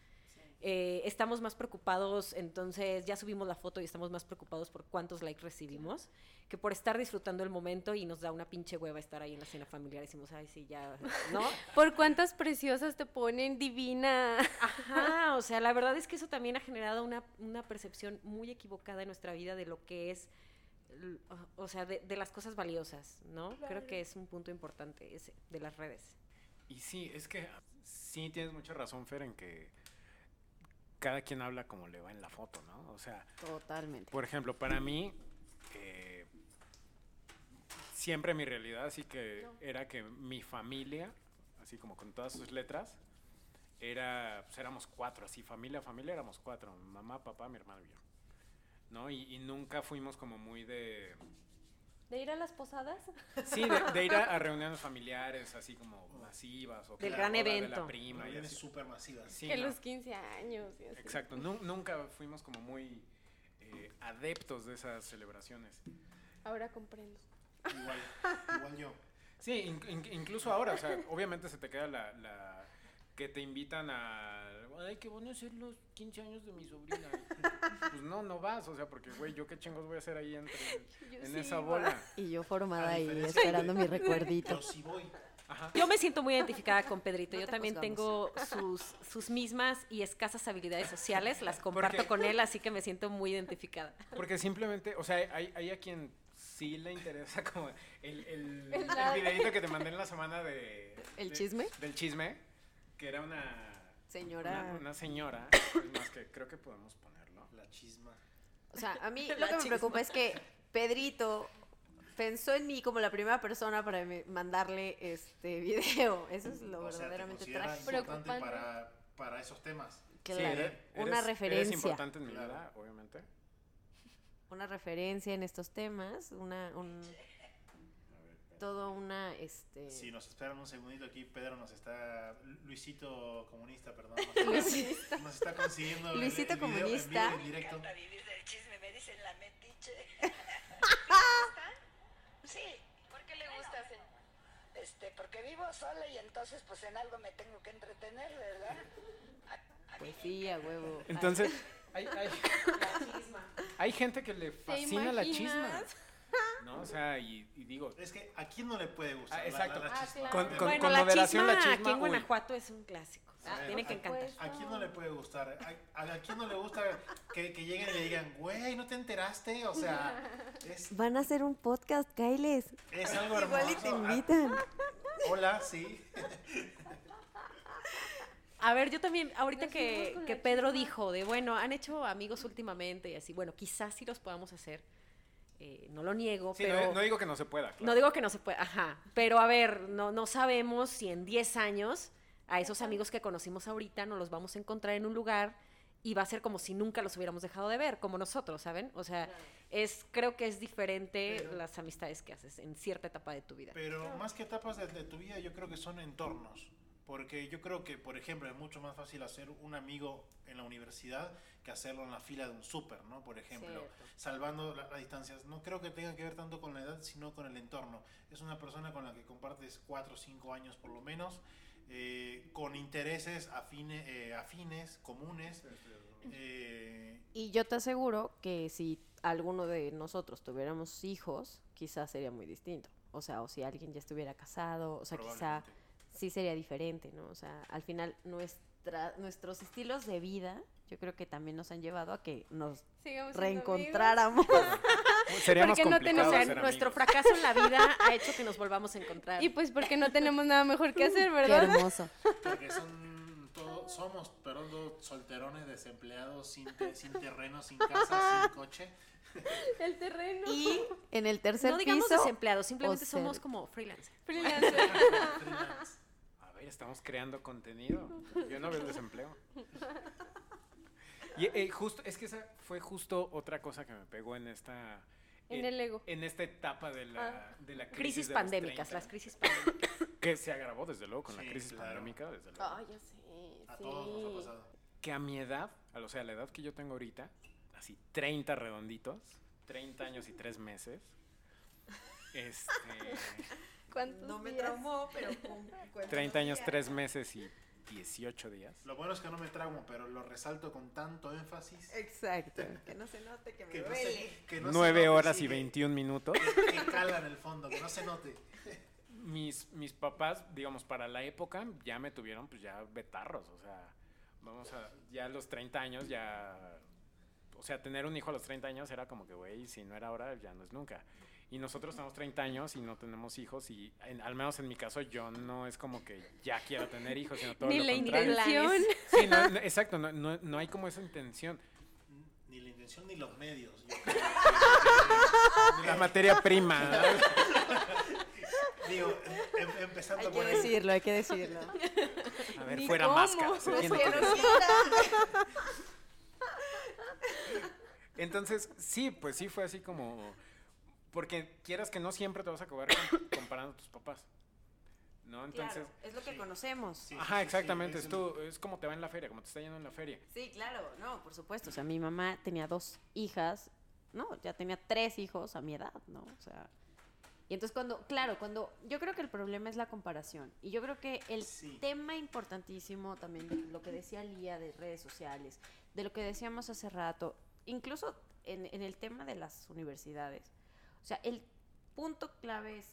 Eh, estamos más preocupados, entonces ya subimos la foto y estamos más preocupados por cuántos likes recibimos que por estar disfrutando el momento y nos da una pinche hueva estar ahí en la cena familiar. Decimos, ay, sí, ya, ¿no? Por cuántas preciosas te ponen divina. Ajá, o sea, la verdad es que eso también ha generado una, una percepción muy equivocada en nuestra vida de lo que es, o sea, de, de las cosas valiosas, ¿no? Creo que es un punto importante ese, de las redes. Y sí, es que sí tienes mucha razón, Fer, en que cada quien habla como le va en la foto, ¿no? O sea, Totalmente. por ejemplo, para mí, eh, siempre mi realidad, así que era que mi familia, así como con todas sus letras, era, pues éramos cuatro, así, familia, familia, éramos cuatro, mamá, papá, mi hermano y yo. ¿No? Y, y nunca fuimos como muy de... ¿De ir a las posadas? Sí, de, de ir a, a reuniones familiares, así como masivas. O que Del gran de evento. la prima y Reuniones así. súper masivas. Sí, que no. los 15 años y así. Exacto, nu- nunca fuimos como muy eh, adeptos de esas celebraciones. Ahora comprendo. Igual, igual yo. Sí, in- in- incluso ahora, o sea, obviamente se te queda la, la que te invitan a, ay, que van a ser los 15 años de mi sobrina. Pues no, no vas, o sea, porque, güey, yo qué chingos voy a hacer ahí entre, en sí esa iba. bola. Y yo formada ahí esperando de- mi recuerdito. Yo sí voy. Ajá. Yo me siento muy identificada con Pedrito. No Yo te también juzgamos. tengo sus, sus mismas y escasas habilidades sociales. Las comparto Porque- con él, así que me siento muy identificada. Porque simplemente, o sea, hay, hay a quien sí le interesa como el, el, El videito que te mandé en la semana de... ¿El de- chisme? Del chisme, que era una... Señora. Una, una señora, es más que creo que podemos ponerlo. La chisma. O sea, a mí lo que me preocupa es que Pedrito pensó en mí como la primera persona para mandarle este video. Eso es lo O sea, verdaderamente considera trágico. Preocupante. para, para esos temas. Sí, eres- una eres- referencia. Eres importante en mi Claro. vida, obviamente. Una referencia en estos temas. Una, un, todo una, este... Si nos esperan un segundito aquí, Pedro nos está. Luisito comunista, perdón. Luisito. Nos está consiguiendo. el- Luisito el video en comunista. vivo y en directo. encanta vivir del chisme, me dicen la metiche. ¿Te gusta? Sí. ¿Por qué le gusta, señor? Este, porque vivo sola y entonces pues en algo me tengo que entretener, ¿verdad? A- a Pues me sí, a huevo. Entonces, hay, hay, hay gente que le fascina la chisma. ¿No? O sea, y, y digo, Es que a quién no le puede gustar. Ah, la- exacto. La, la Ah, chisma? claro. Con- con- bueno, la moderación, chisma, la chisma, aquí en uy. Guanajuato es un clásico. A ver, Tiene que encantar. pues, ¿A quién no le puede gustar? ¿A, a quién no le gusta que, que lleguen y le digan, güey, ¿no te enteraste? O sea, es, Van a hacer un podcast, Kailes. es algo hermoso. Igual y te Ah, invitan. hola, sí. A ver, yo también, ahorita Nos que, con que la Pedro dijo de, bueno, han hecho amigos últimamente y así, bueno, quizás sí los podamos hacer. Eh, no lo niego, sí, pero... no, no digo que no se pueda. claro. No digo que no se pueda, ajá. Pero a ver, no, no sabemos si en 10 años a esos amigos que conocimos ahorita nos los vamos a encontrar en un lugar y va a ser como si nunca los hubiéramos dejado de ver, como nosotros, ¿saben? O sea, es, creo que es diferente Pero- las amistades que haces en cierta etapa de tu vida. Pero más que etapas de, de tu vida, yo creo que son entornos. Porque yo creo que, por ejemplo, es mucho más fácil hacer un amigo en la universidad que hacerlo en la fila de un súper, ¿no? Por ejemplo, Cierto. salvando la- las distancias. No creo que tenga que ver tanto con la edad, sino con el entorno. Es una persona con la que compartes cuatro o cinco años por lo menos, eh, con intereses afine- eh, afines, comunes. eh, Y yo te aseguro que si alguno de nosotros tuviéramos hijos, quizás sería muy distinto. O sea, o si alguien ya estuviera casado, o sea, quizá. Sí sería diferente, ¿no? O sea, al final nuestra, nuestros estilos de vida, yo creo que también nos han llevado a que nos Sigamos reencontráramos. Sería más Porque no tenemos- O sea, ser nuestro amigos. fracaso en la vida ha hecho que nos volvamos a encontrar. Y pues porque no tenemos nada mejor que hacer, Qué ¿verdad? hermoso. Porque son todos, somos, perdón, dos solterones desempleados, sin, te- sin terreno, sin casa, sin coche. El terreno. Y en el tercer no digamos piso, desempleados, simplemente somos como freelancers. Freelancer. Freelance. Ver, estamos creando contenido. Yo no veo el desempleo. Y eh, justo, es que esa fue justo otra cosa que me pegó en esta. En eh, el ego. En esta etapa de la, Ah. de la crisis. Crisis de pandémicas, 30, las crisis pandémicas. Que se agravó desde luego con Sí, la crisis claro. pandémica, desde luego. Ay, ya sé. A sí. todos nos ha pasado. Que a mi edad, o sea, a la edad que yo tengo ahorita, así 30 redonditos, 30 años y 3 meses. Este, ¿Cuántos No me días? traumó, pero pum, cuéntanos 30 años, días. 3 meses y 18 días. Lo bueno es que no me traumo, pero lo resalto con tanto énfasis. Exacto, que no se note que me Que no duele. se, que no se 9 note, horas y que- 21 minutos. Que, que cala en el fondo, que no se note. mis, mis papás, digamos, para la época ya me tuvieron pues ya betarros, o sea, vamos a, ya a los 30 años ya, o sea, tener un hijo a los 30 años era como que, güey, si no era ahora, ya no es nunca. Y nosotros tenemos 30 años y no tenemos hijos y en- al menos en mi caso yo no es como que ya quiero tener hijos, sino todo Ni lo la contrario. intención. Sí, no, no, exacto, no, no, no hay como esa intención. Ni la intención ni los medios. yo creo. La materia prima. ¿no? Digo, em- empezando Hay que por ahí. decirlo, hay que decirlo. A ver, Ni fuera cómo. máscara. se Es tiene que que no decir. quiera. Entonces, sí, pues sí fue así como. Porque quieras que no siempre te vas a acabar com- comparando a tus papás. ¿No? Entonces. Claro, es lo que sí. conocemos. Sí, Ajá, sí, exactamente. es tu- es como te va en la feria, como te está yendo en la feria. Sí, claro, no, por supuesto. O sea, mi mamá tenía dos hijas, no, ya tenía tres hijos a mi edad, ¿no? O sea, y entonces cuando, claro, cuando, yo creo que el problema es la comparación. Y yo creo que el Sí. tema importantísimo también de lo que decía Lía de redes sociales, de lo que decíamos hace rato, incluso en, en el tema de las universidades. O sea, el punto clave es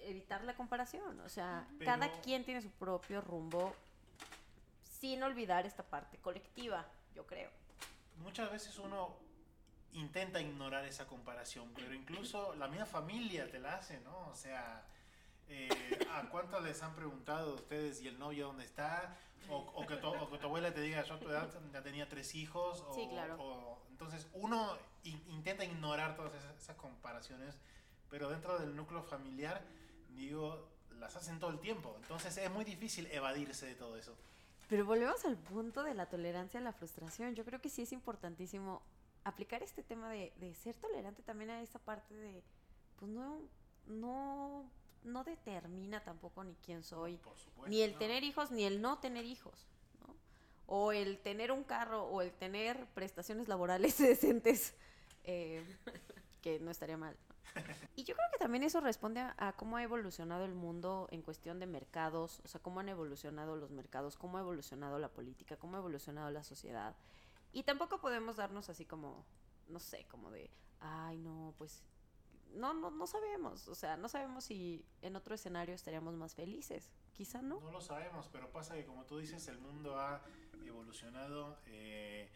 evitar la comparación. O sea, Pero- cada quien tiene su propio rumbo sin olvidar esta parte colectiva, yo creo. Muchas veces uno intenta ignorar esa comparación, pero incluso la misma familia te la hace, ¿no? O sea, eh, ¿a cuántos les han preguntado ustedes y el novio dónde está? O, o que tu, o que tu abuela te diga, yo a tu edad ya tenía tres hijos. O, Sí, claro. entonces uno intenta ignorar todas esas, esas comparaciones, pero dentro del núcleo familiar, digo, las hacen todo el tiempo. Entonces es muy difícil evadirse de todo eso. Pero volvemos al punto de la tolerancia a la frustración. Yo creo que sí es importantísimo aplicar este tema de, de ser tolerante también a esa parte de, pues no, no, no determina tampoco ni quién soy, Por supuesto, ni el ¿no? tener hijos, ni el no tener hijos. O el tener un carro, o el tener prestaciones laborales decentes, eh, que no estaría mal. Y yo creo que también eso responde a, a cómo ha evolucionado el mundo en cuestión de mercados, o sea, cómo han evolucionado los mercados, cómo ha evolucionado la política, cómo ha evolucionado la sociedad. Y tampoco podemos darnos así como, no sé, como de, ay, no, pues, no, no, no sabemos, o sea, no sabemos si en otro escenario estaríamos más felices, quizá no. No lo sabemos, pero pasa que como tú dices, el mundo ha evolucionado eh,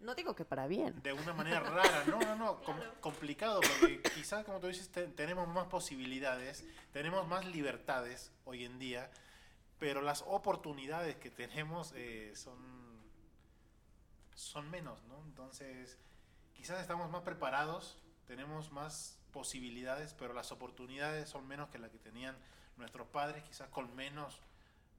No digo que para bien. de una manera rara, no, no, no, com- complicado, porque quizás como tú dices, te- tenemos más posibilidades, tenemos más libertades hoy en día, pero las oportunidades que tenemos eh, son, son menos, ¿no? Entonces, quizás estamos más preparados, tenemos más posibilidades, pero las oportunidades son menos que las que tenían nuestros padres, quizás con menos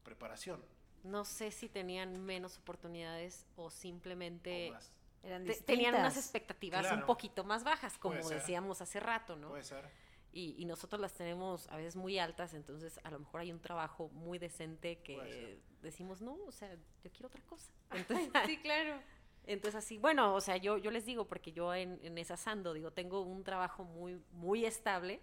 preparación. No sé si tenían menos oportunidades o simplemente o. Eran te- tenían unas expectativas Claro. un poquito más bajas, como decíamos hace rato, ¿no? Puede ser. Y, y nosotros las tenemos a veces muy altas, entonces a lo mejor hay un trabajo muy decente que decimos, no, o sea, yo quiero otra cosa. Entonces, Sí, claro. entonces así, bueno, o sea, yo, yo les digo, porque yo en, en esa Sando, digo, tengo un trabajo muy, muy estable,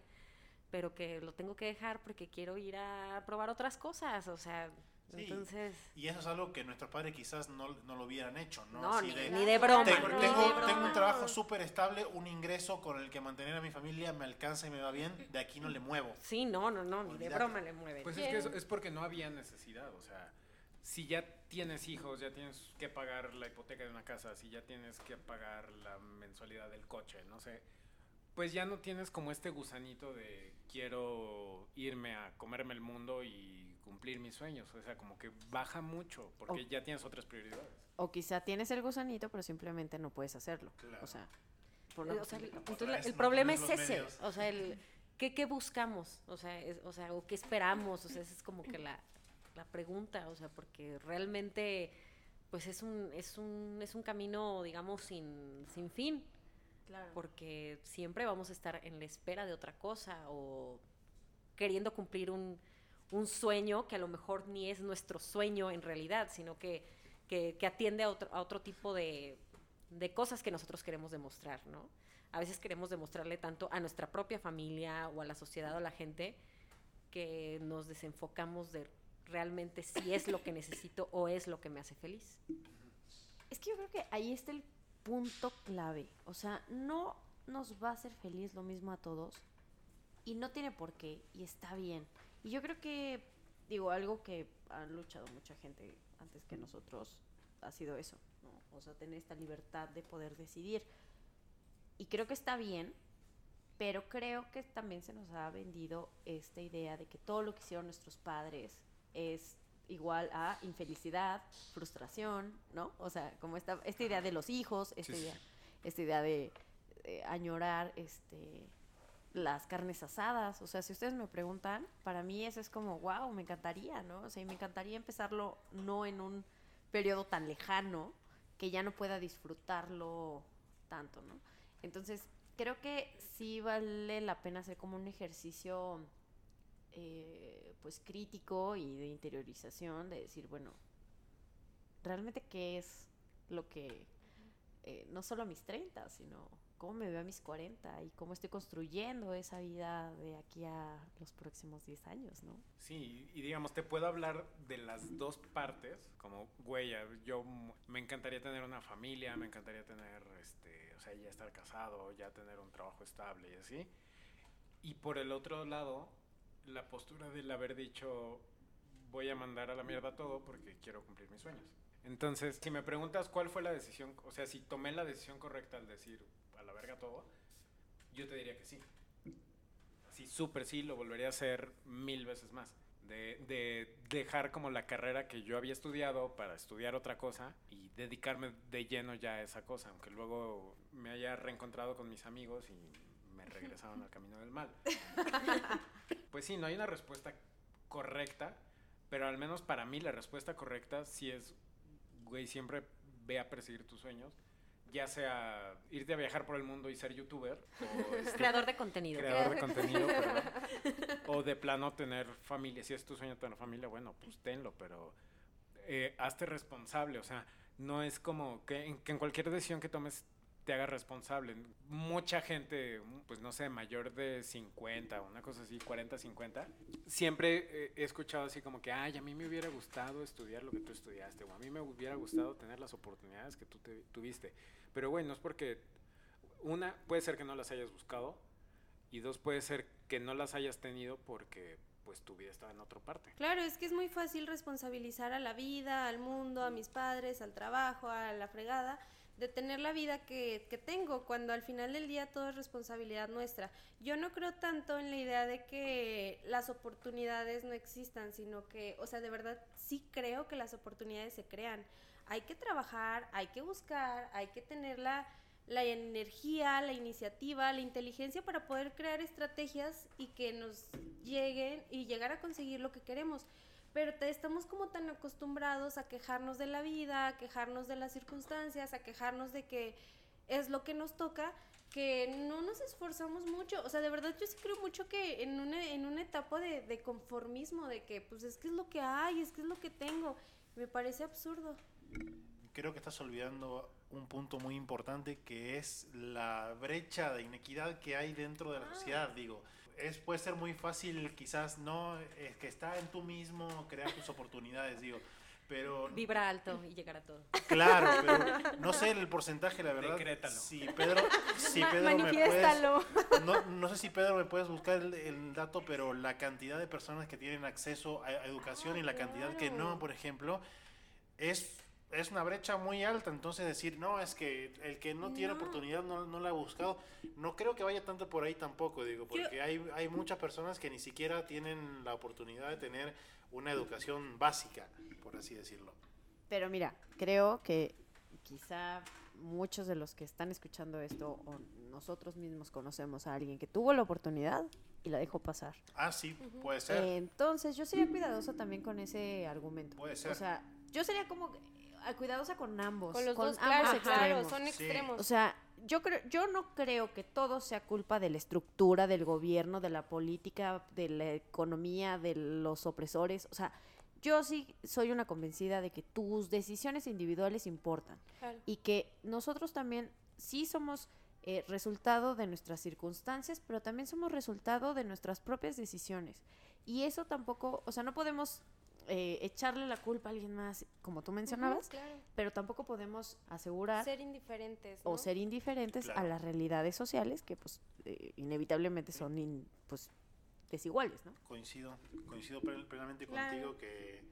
pero que lo tengo que dejar porque quiero ir a probar otras cosas, o sea, Sí. entonces... Y eso es algo que nuestros padres quizás no, no lo hubieran hecho, ¿no? No, Así ni, de, ni de broma. tengo, ni tengo- de tengo un trabajo súper estable, un ingreso con el que mantener a mi familia me alcanza y me va bien, de aquí no le muevo. Sí, no, no, no, ni de broma le mueven. Pues es que eso es porque no había necesidad, o sea, si ya tienes hijos, ya tienes que pagar la hipoteca de una casa, si ya tienes que pagar la mensualidad del coche, no sé, pues ya no tienes como este gusanito de quiero irme a comerme el mundo y cumplir mis sueños, o sea, como que baja mucho porque O- ya tienes otras prioridades. O quizá tienes el gusanito, pero simplemente no puedes hacerlo. Claro. O sea, por Eh, una o sea, de- entonces el no problema es ese, medios. o sea, el ¿qué, qué buscamos? O sea, es- o sea, o qué esperamos, o sea, esa es como que la, la pregunta, o sea, porque realmente pues es un es un es un camino, digamos, sin sin fin, Claro. porque siempre vamos a estar en la espera de otra cosa o queriendo cumplir un, un sueño que a lo mejor ni es nuestro sueño en realidad, sino que, que, atiende a otro, a otro tipo de, de cosas que nosotros queremos demostrar, ¿no? A veces queremos demostrarle tanto a nuestra propia familia o a la sociedad o a la gente que nos desenfocamos de realmente si es lo que necesito o es lo que me hace feliz. Es que yo creo que ahí está el punto clave. O sea, no nos va a hacer feliz lo mismo a todos y no tiene por qué y está bien. Y yo creo que, digo, algo que han luchado mucha gente antes que nosotros ha sido eso, ¿no? O sea, tener esta libertad de poder decidir. Y creo que está bien, pero creo que también se nos ha vendido esta idea de que todo lo que hicieron nuestros padres es igual a infelicidad, frustración, ¿no? O sea, como esta, esta idea de los hijos, esta, Sí, sí. idea, esta idea de, de añorar este, las carnes asadas. O sea, si ustedes me preguntan, para mí eso es como, wow, me encantaría, ¿no? O sea, me encantaría empezarlo no en un periodo tan lejano que ya no pueda disfrutarlo tanto, ¿no? Entonces, creo que sí vale la pena hacer como un ejercicio eh, pues crítico y de interiorización, de decir, bueno, realmente qué es lo que, eh, no solo a mis 30, sino cómo me veo a mis 40 y cómo estoy construyendo esa vida de aquí a los próximos 10 años, ¿no? Sí, y digamos, te puedo hablar de las dos partes, como, güey, yo me encantaría tener una familia, me encantaría tener, este, o sea, ya estar casado, ya tener un trabajo estable y así. Y por el otro lado, la postura del haber dicho, voy a mandar a la mierda todo porque quiero cumplir mis sueños. Entonces, si me preguntas cuál fue la decisión, o sea, si tomé la decisión correcta al decir, verga todo, yo te diría que sí. Sí, súper sí, lo volvería a hacer mil veces más. De, de dejar como la carrera que yo había estudiado para estudiar otra cosa y dedicarme de lleno ya a esa cosa, aunque luego me haya reencontrado con mis amigos y me regresaron al camino del mal. Pues sí, no hay una respuesta correcta, pero al menos para mí la respuesta correcta sí es, güey, siempre ve a perseguir tus sueños, ya sea irte a viajar por el mundo y ser youtuber, o este, Creador de contenido. creador de contenido, perdón. o de plano tener familia. Si es tu sueño tener familia, bueno, pues tenlo, pero eh, hazte responsable. O sea, no es como que en, que en cualquier decisión que tomes te hagas responsable. Mucha gente, pues no sé, mayor de 50, una cosa así, 40, 50, siempre eh, he escuchado así como que, ay, a mí me hubiera gustado estudiar lo que tú estudiaste, o a mí me hubiera gustado tener las oportunidades que tú te- tuviste. Pero, güey, no es porque, una, puede ser que no las hayas buscado, y dos, puede ser que no las hayas tenido porque, pues, tu vida estaba en otra parte. Claro, es que es muy fácil responsabilizar a la vida, al mundo, a mis padres, al trabajo, a la fregada, de tener la vida que, que tengo, cuando al final del día todo es responsabilidad nuestra. Yo no creo tanto en la idea de que las oportunidades no existan, sino que, o sea, de verdad sí creo que las oportunidades se crean. Hay que trabajar, hay que buscar, hay que tener la, la energía, la iniciativa, la inteligencia para poder crear estrategias y que nos lleguen y llegar a conseguir lo que queremos. Pero estamos como tan acostumbrados a quejarnos de la vida, a quejarnos de las circunstancias, a quejarnos de que es lo que nos toca, que no nos esforzamos mucho. O sea, de verdad yo sí creo mucho que en una, en una etapa de, de conformismo, de que pues es que es lo que hay, es que es lo que tengo, me parece absurdo. Creo que estás olvidando un punto muy importante que es la brecha de inequidad que hay dentro de la sociedad, digo. Es, puede ser muy fácil, quizás no, es que está en tú mismo crear tus oportunidades, digo. Pero Vibra alto y llegar a todo. Claro, pero no sé el porcentaje, la verdad. Decrétalo. Si Pedro, si Pedro me puedes, no, no sé si Pedro me puedes buscar el, el dato, pero la cantidad de personas que tienen acceso a, a educación y la cantidad que no, claro. por ejemplo, es es una brecha muy alta. Entonces decir, no, es que el que no, tiene oportunidad no, no la ha buscado. No creo que vaya tanto por ahí tampoco, digo, porque hay, hay muchas personas que ni siquiera tienen la oportunidad de tener una educación básica, por así decirlo. Pero mira, creo que quizá muchos de los que están escuchando esto o nosotros mismos conocemos a alguien que tuvo la oportunidad y la dejó pasar. Ah, sí, puede ser. Entonces, yo sería cuidadosa también con ese argumento. Puede ser. O sea, yo sería como cuidadosa con ambos. Con los dos, ambos claro, claro, extremos. son Sí. extremos. O sea, yo creo, yo no creo que todo sea culpa de la estructura, del gobierno, de la política, de la economía, de los opresores. O sea, yo sí soy una convencida de que tus decisiones individuales importan Claro. y que nosotros también sí somos eh, resultado de nuestras circunstancias, pero también somos resultado de nuestras propias decisiones. Y eso tampoco, o sea, no podemos eh, echarle la culpa a alguien más, como tú mencionabas, claro. pero tampoco podemos asegurar Ser indiferentes. o ser indiferentes a las realidades sociales que pues eh, inevitablemente son in- pues desiguales, ¿no? Coincido, coincido plen- plenamente Claro. contigo que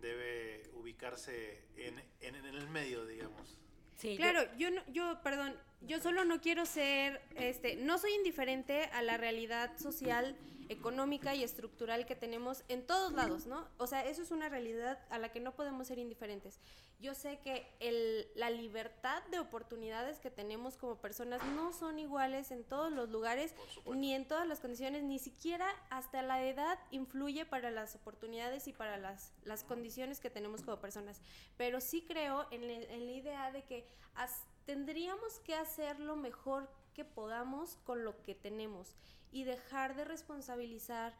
debe ubicarse en, en- en el medio, digamos. Sí, yo- Claro, yo no, yo, perdón, yo solo no quiero ser, este, no soy indiferente a la realidad social, económica y estructural que tenemos en todos lados, ¿no? O sea, eso es una realidad a la que no podemos ser indiferentes. Yo sé que el, la libertad de oportunidades que tenemos como personas no son iguales en todos los lugares, ni en todas las condiciones, ni siquiera hasta la edad influye para las oportunidades y para las, las condiciones que tenemos como personas. Pero sí creo en, la- en la idea de que as- tendríamos que hacer lo mejor que podamos con lo que tenemos y dejar de responsabilizar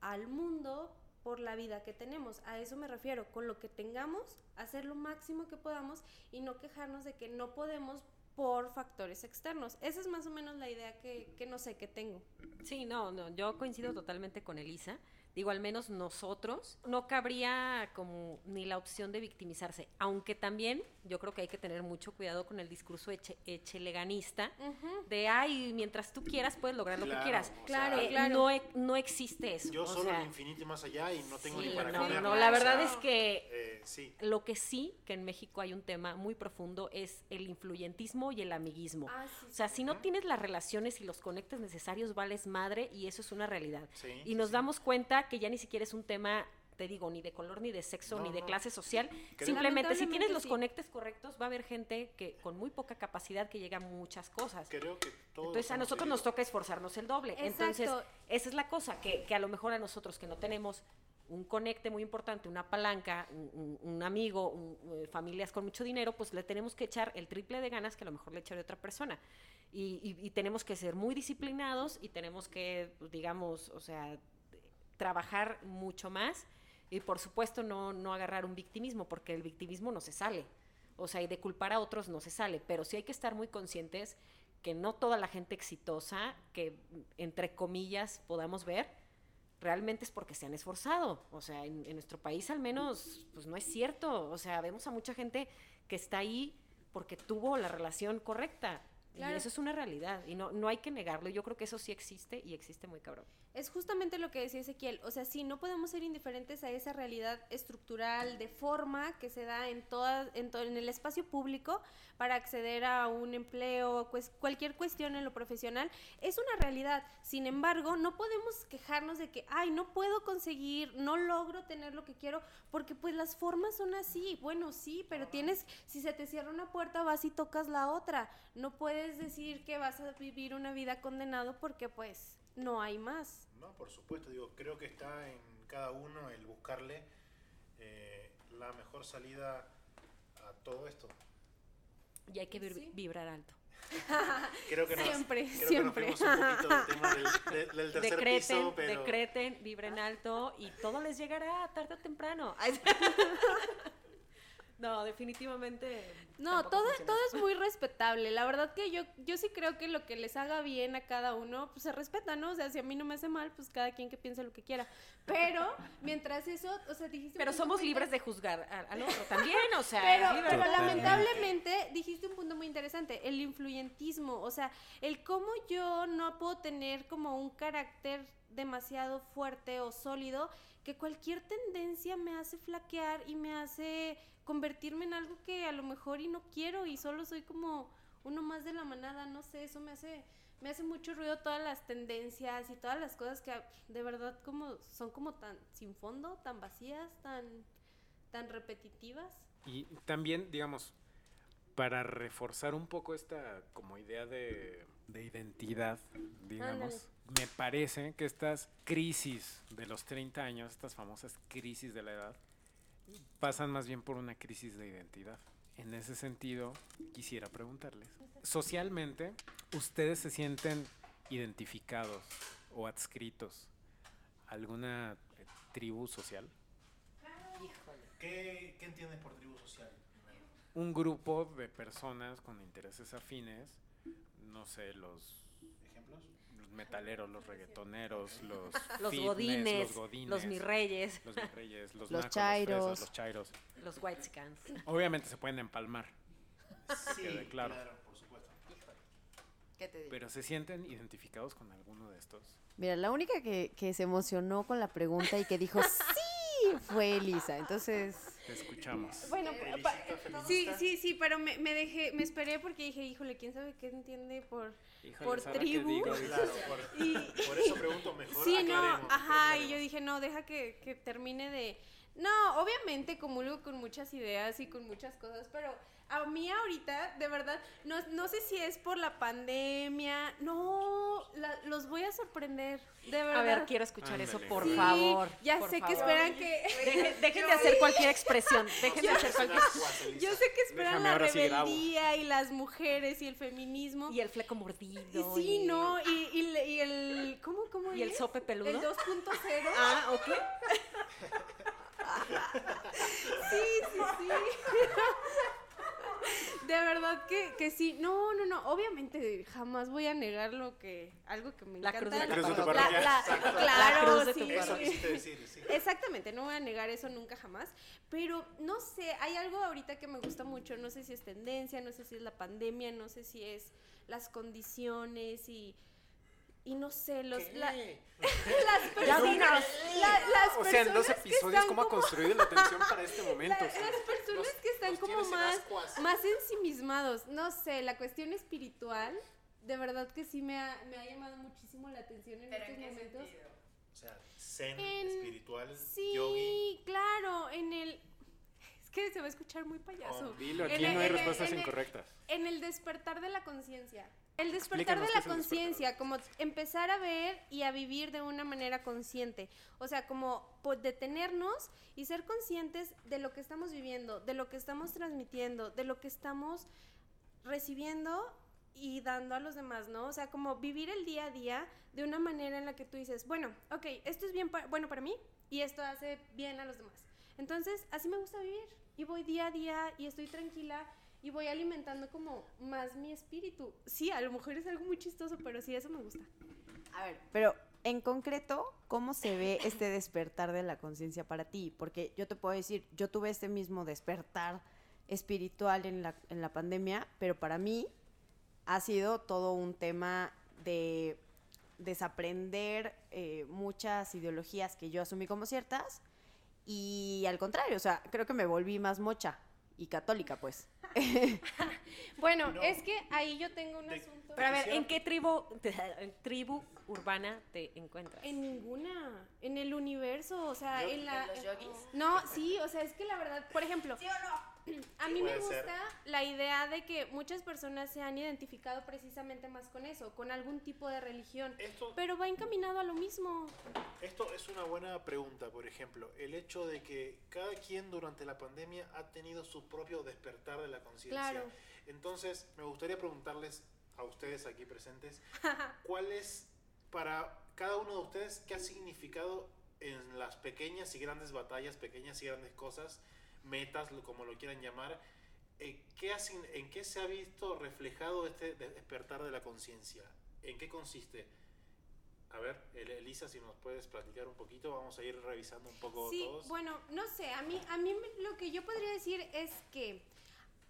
al mundo por la vida que tenemos. A eso me refiero, con lo que tengamos, hacer lo máximo que podamos y no quejarnos de que no podemos por factores externos. Esa es más o menos la idea que, que no sé, que tengo. Sí, no, no, yo coincido totalmente con Elisa. Digo, al menos nosotros, no cabría como ni la opción de victimizarse, aunque también yo creo que hay que tener mucho cuidado con el discurso eche, echeleganista de, ay, mientras tú quieras puedes lograr lo que Claro, quieras. o Claro, sea, Eh, claro. No, e- no existe eso. Yo o solo sea, el infinito y más allá y no tengo sí, ni para no, comer. no, O la sea, verdad es que eh, sí, lo que sí, que en México hay un tema muy profundo, es el influyentismo y el amiguismo. Ah, sí, O sea, si no tienes las relaciones y los conectes necesarios, vales madre y eso es una realidad. sí, Y nos sí. damos cuenta que ya ni siquiera es un tema, te digo, ni de color, ni de sexo, No, ni de clase social. Simplemente, si tienes los sí. conectes correctos, va a haber gente que con muy poca capacidad que llega a muchas cosas. Creo que todos Entonces a nosotros nos toca esforzarnos el doble. Entonces, Exacto. esa es la cosa, que, que a lo mejor a nosotros que no tenemos un conecte muy importante, una palanca, un, un- amigo, un- eh, familias con mucho dinero, pues le tenemos que echar el triple de ganas que a lo mejor le echaría otra persona. Y, y- y tenemos que ser muy disciplinados y tenemos que, digamos, o sea, trabajar mucho más y por supuesto no, no agarrar un victimismo, porque el victimismo no se sale. O sea, y de culpar a otros no se sale, pero sí hay que estar muy conscientes que no toda la gente exitosa que, entre comillas, podamos ver, realmente es porque se han esforzado. O sea, en, en nuestro país al menos, pues no es cierto. O sea, vemos a mucha gente que está ahí porque tuvo la relación correcta. Claro. Y eso es una realidad y no, no hay que negarlo. Yo creo que eso sí existe y existe muy cabrón. Es justamente lo que decía Ezequiel, o sea, sí, no podemos ser indiferentes a esa realidad estructural de forma que se da en, toda, en, to- en el espacio público para acceder a un empleo, pues, cualquier cuestión en lo profesional, es una realidad. Sin embargo, no podemos quejarnos de que, ay, no puedo conseguir, no logro tener lo que quiero, porque pues las formas son así. Bueno, sí, pero tienes, si se te cierra una puerta, vas y tocas la otra. No puedes decir que vas a vivir una vida condenado porque pues no hay más. No, por supuesto, digo, creo que está en cada uno el buscarle eh, la mejor salida a todo esto. Y hay que vib- Sí. vibrar alto. Creo que nos, Siempre, creo siempre. Que nos un poquito del tema del, de- del tercer decreten, piso, pero decreten, vibren alto y todo les llegará tarde o temprano. No, definitivamente. No, todo, funciona todo es muy respetable. La verdad que yo, yo sí creo que lo que les haga bien a cada uno, pues se respeta, ¿no? O sea, si a mí no me hace mal, pues cada quien que piense lo que quiera. Pero, mientras eso, o sea, dijiste... Pero somos libres de juzgar al, otro también, o sea. Pero, pero lamentablemente dijiste un punto muy interesante, el influyentismo, o sea, el cómo yo no puedo tener como un carácter demasiado fuerte o sólido, que cualquier tendencia me hace flaquear y me hace convertirme en algo que a lo mejor y no quiero y solo soy como uno más de la manada, no sé, eso me hace me hace mucho ruido todas las tendencias y todas las cosas que de verdad como son como tan sin fondo, tan vacías, tan tan repetitivas. Y también, digamos, para reforzar un poco esta como idea de, de identidad, digamos, me parece que estas crisis de los 30 años, estas famosas crisis de la edad, pasan más bien por una crisis de identidad. En ese sentido, quisiera preguntarles, socialmente, ¿ustedes se sienten identificados o adscritos a alguna eh, tribu social? Híjole. ¿Qué, qué entiendes por tribu social? Un grupo de personas con intereses afines, no sé, los, ¿Ejemplos? Los metaleros, los reggaetoneros, los Los fitness, godines, los godines, los mirreyes, los mirreyes, los, Los nacos, chairos. los fresas, los chairos. los white scans. Obviamente se pueden empalmar, Sí, quede claro. por supuesto. ¿Qué te digo? pero ¿se sienten identificados con alguno de estos? Mira, la única que, que se emocionó con la pregunta y que dijo sí fue Elisa. Entonces, Te escuchamos. Bueno, Elisita pa- sí, sí, sí, pero me, me dejé, me esperé porque dije, híjole, quién sabe qué entiende por... Híjole, por ¿sabrá qué tribu. digo? Claro, por, Y, por eso pregunto mejor. sí, no, aclaremos, ajá, y yo dije, no, deja que, que termine de... No, obviamente comulgo con muchas ideas y con muchas cosas, pero a mí ahorita, de verdad, no, no sé si es por la pandemia, no, la- los voy a sorprender, de verdad. A ver, quiero escuchar eso, por Sí, favor. Ya por sé que esperan que... Dejen, dejen de hacer cualquier expresión. Dejen de hacer cualquier. Elisa. Yo sé que esperan Déjame, la sí rebeldía y las mujeres y el feminismo. Y el fleco mordido. Y sí, y- ¿no? Y, y le- y el... ¿Cómo, cómo ¿Y el es? sope peludo? El 2.0. Ah, ok. Sí, sí, sí. De verdad que, que sí. No, no, no. Obviamente jamás voy a negar lo que... Algo que me La encanta. cruz de La cruz de tu La- parroquia. la- Exacto. claro, La cruz de tu. Eso quisiste decir, sí. Exactamente, no voy a negar eso nunca jamás, pero no sé, hay algo ahorita que me gusta mucho, no sé si es tendencia, no sé si es la pandemia, no sé si es las condiciones y, y no sé, los, la- las personas, la- las O sea, en dos episodios, ¿cómo ha como- construido la atención para este momento? la- las personas que están los como en más, más ensimismados, no sé, la cuestión espiritual, de verdad que sí me ha, me ha llamado muchísimo la atención en estos momentos. O sea, zen, En- espiritual, Sí, yogi. claro, en el... Es que se va a escuchar muy payaso. Oh, Dilo, En aquí el- no hay en respuestas en el- incorrectas. En el despertar de la conciencia. El despertar Explícanos de la conciencia, como empezar a ver y a vivir de una manera consciente. O sea, como po- detenernos y ser conscientes de lo que estamos viviendo, de lo que estamos transmitiendo, de lo que estamos recibiendo y dando a los demás, ¿no? O sea, como vivir el día a día de una manera en la que tú dices, bueno, ok, esto es bien pa- bueno para mí y esto hace bien a los demás. Entonces, así me gusta vivir y voy día a día y estoy tranquila y voy alimentando como más mi espíritu. Sí, a lo mejor es algo muy chistoso, pero sí, eso me gusta. a ver, pero en concreto, ¿cómo se ve este despertar de la conciencia para ti? Porque yo te puedo decir, yo tuve este mismo despertar espiritual en la, en la pandemia, pero para mí ha sido todo un tema de desaprender eh, muchas ideologías que yo asumí como ciertas y al contrario, o sea, creo que me volví más mocha y católica, pues. Bueno, No. es que ahí yo tengo un Te- asunto. Pero a ver, ¿en qué tribu, en tribu urbana te encuentras? En ninguna, en el universo, o sea, Yo- en la... ¿En los yogis? No, sí, o sea, es que la verdad, por ejemplo, a mí me ser. gusta la idea de que muchas personas se han identificado precisamente más con eso, con algún tipo de religión, Esto, pero va encaminado a lo mismo. esto es una buena pregunta, por ejemplo. El hecho de que cada quien durante la pandemia ha tenido su propio despertar de la conciencia. Claro. Entonces, me gustaría preguntarles a ustedes aquí presentes, ¿cuál es para cada uno de ustedes qué ha significado en las pequeñas y grandes batallas, pequeñas y grandes cosas, metas, como lo quieran llamar, eh, ¿qué ha sin- ¿en qué se ha visto reflejado este de- despertar de la conciencia? ¿En qué consiste? A ver, El- Elisa, si nos puedes platicar un poquito, vamos a ir revisando un poco Sí, todos. bueno, no sé, a mí, a mí lo que yo podría decir es que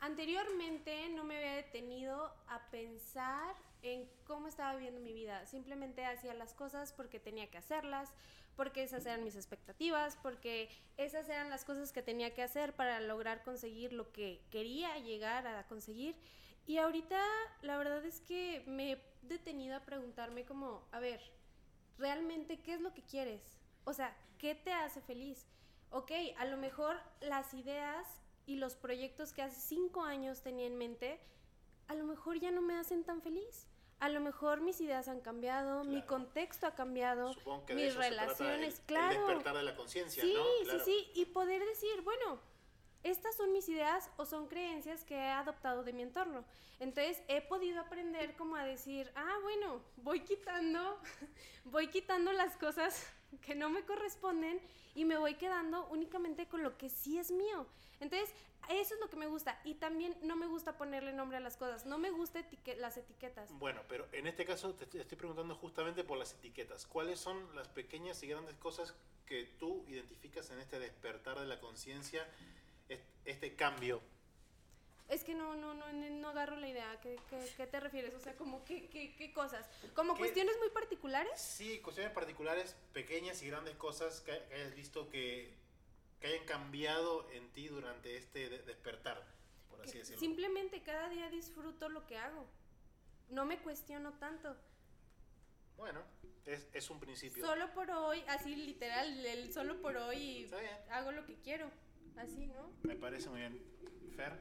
anteriormente no me había detenido a pensar en cómo estaba viviendo mi vida. Simplemente hacía las cosas porque tenía que hacerlas, porque esas eran mis expectativas, porque esas eran las cosas que tenía que hacer para lograr conseguir lo que quería llegar a conseguir. Y ahorita la verdad es que me he detenido a preguntarme como, a ver, realmente qué es lo que quieres. O sea, ¿qué te hace feliz? Ok, a lo mejor las ideas y los proyectos que hace cinco años tenía en mente, a lo mejor ya no me hacen tan feliz. A lo mejor mis ideas han cambiado, mi Claro. contexto ha cambiado, Supongo que de mis eso se trata relaciones, el- claro. El despertar de la conciencia, Sí, ¿no? Claro. sí, sí, y poder decir, bueno, estas son mis ideas o son creencias que he adoptado de mi entorno. Entonces he podido aprender como a decir, ah, bueno, voy quitando, voy quitando las cosas que no me corresponden y me voy quedando únicamente con lo que sí es mío. Entonces, eso es lo que me gusta. Y también no me gusta ponerle nombre a las cosas. No me gusta etique- las etiquetas. Bueno, pero en este caso te estoy preguntando justamente por las etiquetas. ¿Cuáles son las pequeñas y grandes cosas que tú identificas en este despertar de la conciencia, est- este cambio? Es que no, no, no, no agarro la idea. ¿Qué, qué, qué te refieres? O sea, como qué, qué, qué cosas. ¿Como cuestiones muy particulares? Sí, cuestiones particulares, pequeñas y grandes cosas que, que hayas visto que, que hayan cambiado en ti durante este de- despertar, por así decirlo. Simplemente cada día disfruto lo que hago. No me cuestiono tanto. Bueno, es, es un principio. Solo por hoy, así literal, el solo por hoy hago lo que quiero. Así, ¿no? Me parece muy bien. Fer,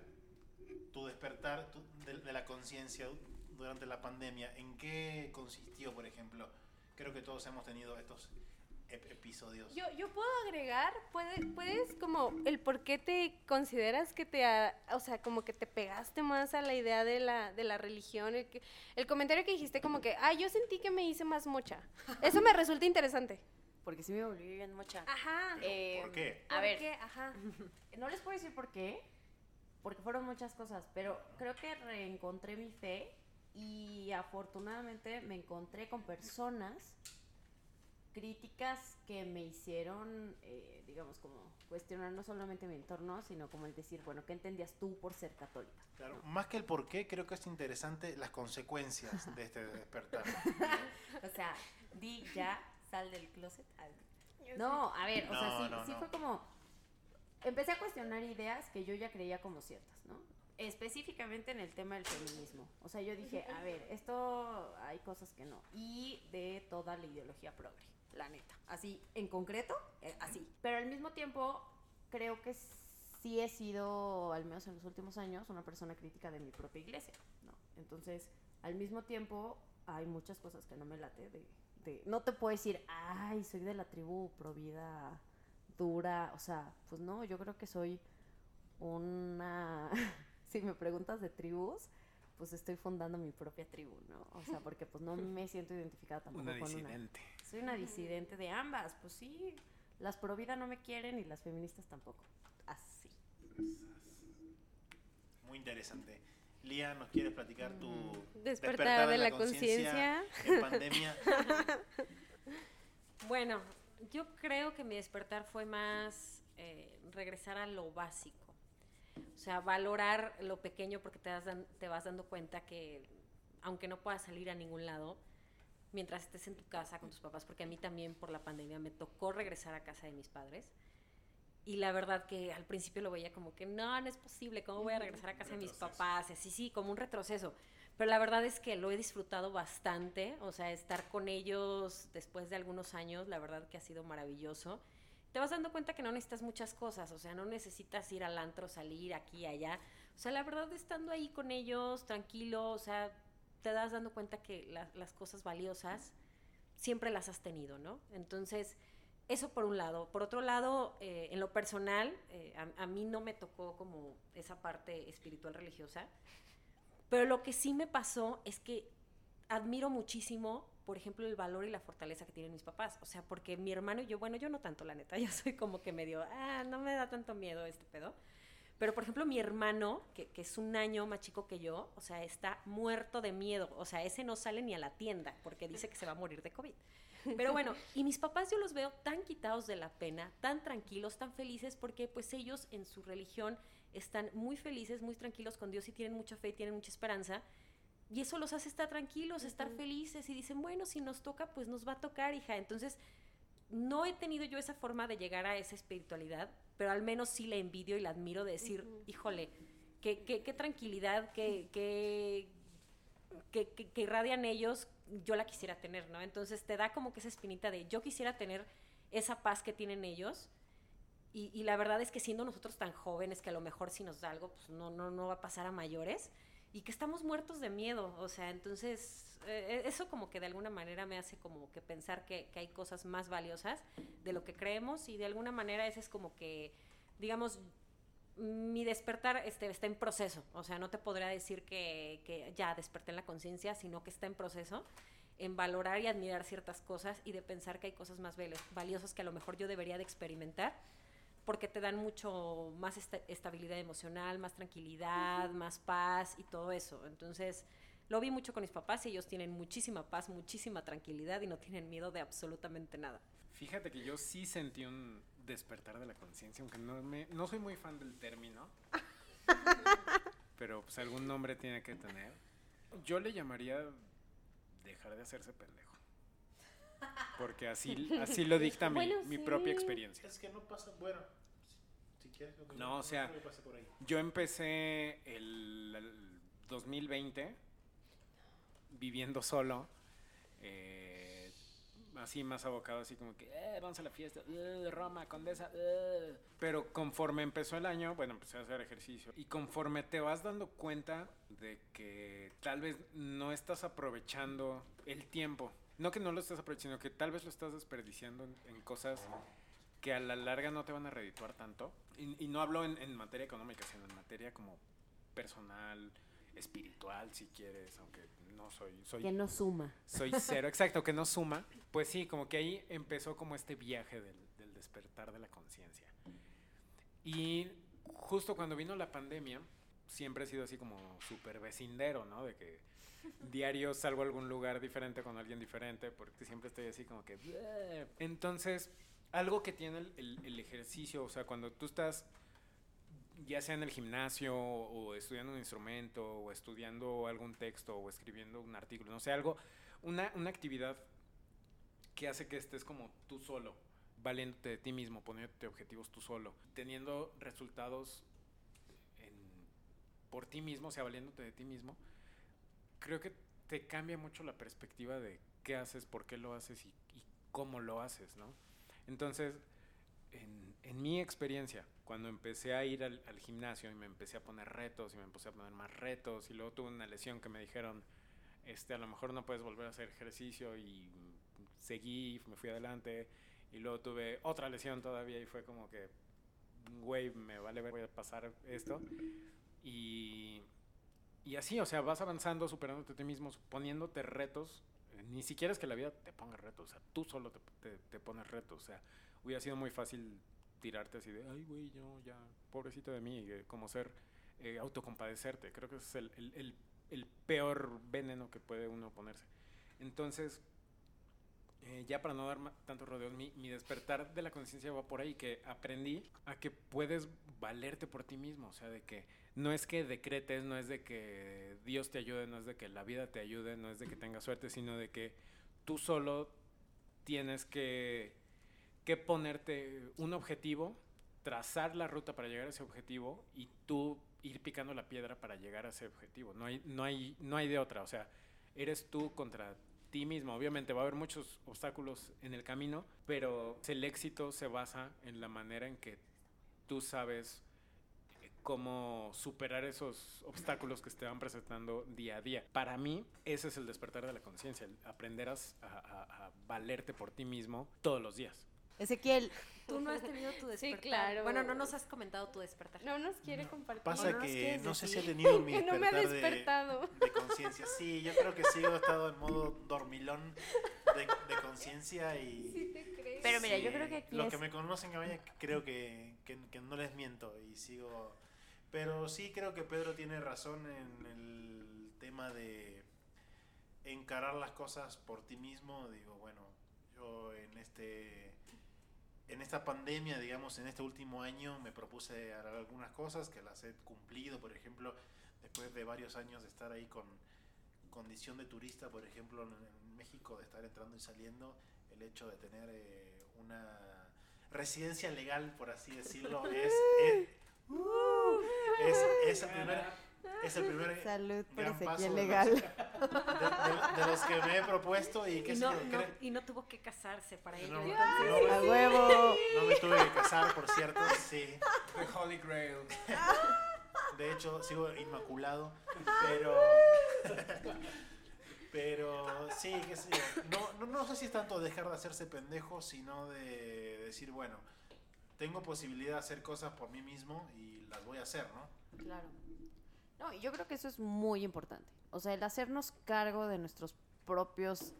tu despertar tu- de, de la conciencia durante la pandemia, ¿en qué consistió, por ejemplo? Creo que todos hemos tenido estos ep- episodios. Yo, yo puedo agregar, puede, puedes como el por qué te consideras que te, ha- o sea, como que te pegaste más a la idea de la, de la religión, el, que, el comentario que dijiste como que, ah, yo sentí que me hice más mocha. Eso me resulta interesante. Porque sí me volví bien mocha. Ajá. Eh, ¿Por qué? A ¿Por ver, qué? Ajá. no les puedo decir por qué, porque fueron muchas cosas, pero creo que reencontré mi fe y afortunadamente me encontré con personas críticas que me hicieron, eh, digamos, como cuestionar no solamente mi entorno, sino como el decir, bueno, ¿qué entendías tú por ser católica? Claro, más que el por qué, creo que es interesante las consecuencias de este despertar. O sea, di ya, sal del closet. No, a ver, o sea, sí, no, sí no. fue como. Empecé a cuestionar ideas que yo ya creía como ciertas, ¿no? Específicamente en el tema del feminismo. O sea, yo dije, a ver, esto hay cosas que no. Y de toda la ideología progre, la neta. Así, en concreto, eh, así. Pero al mismo tiempo, creo que sí he sido, al menos en los últimos años, una persona crítica de mi propia iglesia, ¿no? Entonces, al mismo tiempo, hay muchas cosas que no me late de, de- no te puedo decir, ay, soy de la tribu provida dura, o sea, pues no, yo creo que soy una, si me preguntas de tribus, pues estoy fundando mi propia tribu, ¿no? O sea, porque pues no me siento identificada tampoco Una con una. disidente. Soy una disidente de ambas, pues sí, las pro vida no me quieren y las feministas tampoco. Así. Muy interesante. Lía, ¿nos quieres platicar tu Mm, Despertar de la conciencia. en pandemia? Bueno, yo creo que mi despertar fue más eh, regresar a lo básico. O sea, valorar lo pequeño porque te, das te vas dando cuenta que aunque no puedas salir a ningún lado, mientras estés en tu casa con tus papás, porque a mí también por la pandemia me tocó regresar a casa de mis padres. Y la verdad que al principio lo veía como que no, no es posible, ¿cómo voy a regresar a casa de mis papás? Sí, sí, como un retroceso. Pero la verdad es que lo he disfrutado bastante, o sea, estar con ellos después de algunos años, la verdad que ha sido maravilloso. Te vas dando cuenta que no necesitas muchas cosas, o sea, no necesitas ir al antro, salir aquí, allá. O sea, la verdad estando ahí con ellos, tranquilo, o sea, te das dando cuenta que la- las cosas valiosas siempre las has tenido, ¿no? Entonces, eso por un lado. Por otro lado, eh, en lo personal, eh, a mí no me tocó como esa parte espiritual religiosa, pero lo que sí me pasó es que admiro muchísimo, por ejemplo, el valor y la fortaleza que tienen mis papás. O sea, porque mi hermano y yo, bueno, yo no tanto, la neta, yo soy como que medio, ah, no me da tanto miedo este pedo. Pero, por ejemplo, mi hermano, que, que es un año más chico que yo, o sea, está muerto de miedo. O sea, ese no sale ni a la tienda porque dice que se va a morir de COVID. Pero bueno, y mis papás yo los veo tan quitados de la pena, tan tranquilos, tan felices, porque pues ellos en su religión están muy felices, muy tranquilos con Dios y tienen mucha fe, tienen mucha esperanza. Y eso los hace estar tranquilos, estar felices y dicen, bueno, si nos toca, pues nos va a tocar, hija. Entonces, no he tenido yo esa forma de llegar a esa espiritualidad, pero al menos sí la envidio y la admiro de decir, híjole, qué, qué, qué tranquilidad, qué, qué, que, que- que irradian ellos, yo la quisiera tener, ¿no? Entonces te da como que esa espinita de yo quisiera tener esa paz que tienen ellos. Y, y la verdad es que siendo nosotros tan jóvenes que a lo mejor si nos da algo, pues no, no, no va a pasar a mayores. Y que estamos muertos de miedo. O sea, entonces eh, eso como que de alguna manera me hace como que pensar que, que hay cosas más valiosas de lo que creemos. Y de alguna manera ese es como que, digamos, mi despertar este, está en proceso. O sea, no te podría decir que, que ya desperté en la conciencia, sino que está en proceso. en valorar y admirar ciertas cosas y de pensar que hay cosas más valiosas que a lo mejor yo debería de experimentar porque te dan mucho más esta- estabilidad emocional, más tranquilidad, más paz y todo eso. Entonces, lo vi mucho con mis papás y ellos tienen muchísima paz, muchísima tranquilidad y no tienen miedo de absolutamente nada. Fíjate que yo sí sentí un despertar de la conciencia, aunque no, me, no soy muy fan del término, pero pues algún nombre tiene que tener. Yo le llamaría dejar de hacerse pendejo. Porque así, así lo dicta mi, Bueno, mi sí. propia experiencia. Es que no pasa, bueno, quieres... No, o sea, por ahí. Yo empecé el, el 2020 viviendo solo, eh, así más abocado, así como que, eh, vamos a la fiesta, eh, Roma, Condesa, eh". pero conforme empezó el año, bueno, empecé a hacer ejercicio y conforme te vas dando cuenta de que tal vez no estás aprovechando el tiempo, no que no lo estés aprovechando, que tal vez lo estás desperdiciando en, en cosas que a la larga no te van a redituar tanto. Y, y no hablo en, en materia económica, sino en materia como personal, espiritual, si quieres, aunque no soy, soy, Que no suma. soy cero, exacto, que no suma. Pues sí, como que ahí empezó como este viaje del, del despertar de la conciencia. Y justo cuando vino la pandemia, siempre he sido así como súper vecindero, ¿no? De que diario salgo a algún lugar diferente con alguien diferente, porque siempre estoy así como que... Entonces, algo que tiene el, ejercicio, o sea, cuando tú estás ya sea en el gimnasio o estudiando un instrumento o estudiando algún texto o escribiendo un artículo, no sé, algo, una, una actividad que hace que estés como tú solo, valiéndote de ti mismo, poniéndote objetivos tú solo, teniendo resultados por ti mismo, o sea, valiéndote de ti mismo, creo que te cambia mucho la perspectiva de qué haces, por qué lo haces y, y cómo lo haces, ¿no? Entonces, en, mi experiencia, cuando empecé a ir al, al gimnasio y me empecé a poner retos y me empecé a poner más retos y luego tuve una lesión que me dijeron, este, a lo mejor no puedes volver a hacer ejercicio y seguí, me fui adelante y luego tuve otra lesión todavía y fue como que, güey, me vale ver, voy a pasar esto y, y así, o sea, vas avanzando, superándote a ti mismo, poniéndote retos. Ni siquiera es que la vida te ponga retos, o sea, tú solo te, te, pones retos, o sea, hubiera sido muy fácil tirarte así de, ay, güey, yo ya, pobrecito de mí, eh, como ser eh, autocompadecerte. Creo que ese es el, el- el- peor veneno que puede uno ponerse. Entonces, eh, ya para no dar tantos rodeos, mi, mi despertar de la conciencia va por ahí, que aprendí a que puedes valerte por ti mismo, o sea, de que no es que decretes, no es de que Dios te ayude, no es de que la vida te ayude, no es de que tengas suerte, sino de que tú solo tienes que, que ponerte un objetivo, trazar la ruta para llegar a ese objetivo y tú ir picando la piedra para llegar a ese objetivo. No hay, no hay, no hay de otra, o sea, eres tú contra ti mismo. Obviamente va a haber muchos obstáculos en el camino, pero el éxito se basa en la manera en que tú sabes cómo superar esos obstáculos que se te van presentando día a día. Para mí, ese es el despertar de la conciencia, el aprender a, a- a- valerte por ti mismo todos los días. Ezequiel, Tú no has tenido tu Sí, despertar. claro. Bueno, no nos has comentado tu despertar. No nos quiere compartir. Pasa no que no sé si he tenido mi que no me ha despertar de, despertado. de conciencia. Sí, yo creo que sí he estado en modo dormilón de, de conciencia y... Sí te crees. Pero mira, yo Sí, creo que aquí Los es- que me conocen, creo que, que, que no les miento y sigo... Pero sí creo que Pedro tiene razón en el tema de encarar las cosas por ti mismo. Digo, bueno, yo en este... En esta pandemia, digamos, en este último año me propuse hará algunas cosas que las he cumplido, por ejemplo, después de varios años de estar ahí con condición de turista, por ejemplo, en, México, de estar entrando y saliendo, el hecho de tener eh, una residencia legal, por así decirlo, es, es, es el primer, es el primer salud por gran paso Ezequiel de legal. los, de, de- de los que me he propuesto y que Y no, y no tuvo que casarse para ello. No, no, A huevo. no me tuve que casar, por cierto, sí. The Holy Grail. De hecho, sigo inmaculado, pero. Pero sí, qué sé yo. No, no, no sé si es tanto dejar de hacerse pendejo, sino de decir, bueno, tengo posibilidad de hacer cosas por mí mismo y las voy a hacer, ¿no? Claro. No, y yo creo que eso es muy importante. O sea, el hacernos cargo de nuestros propios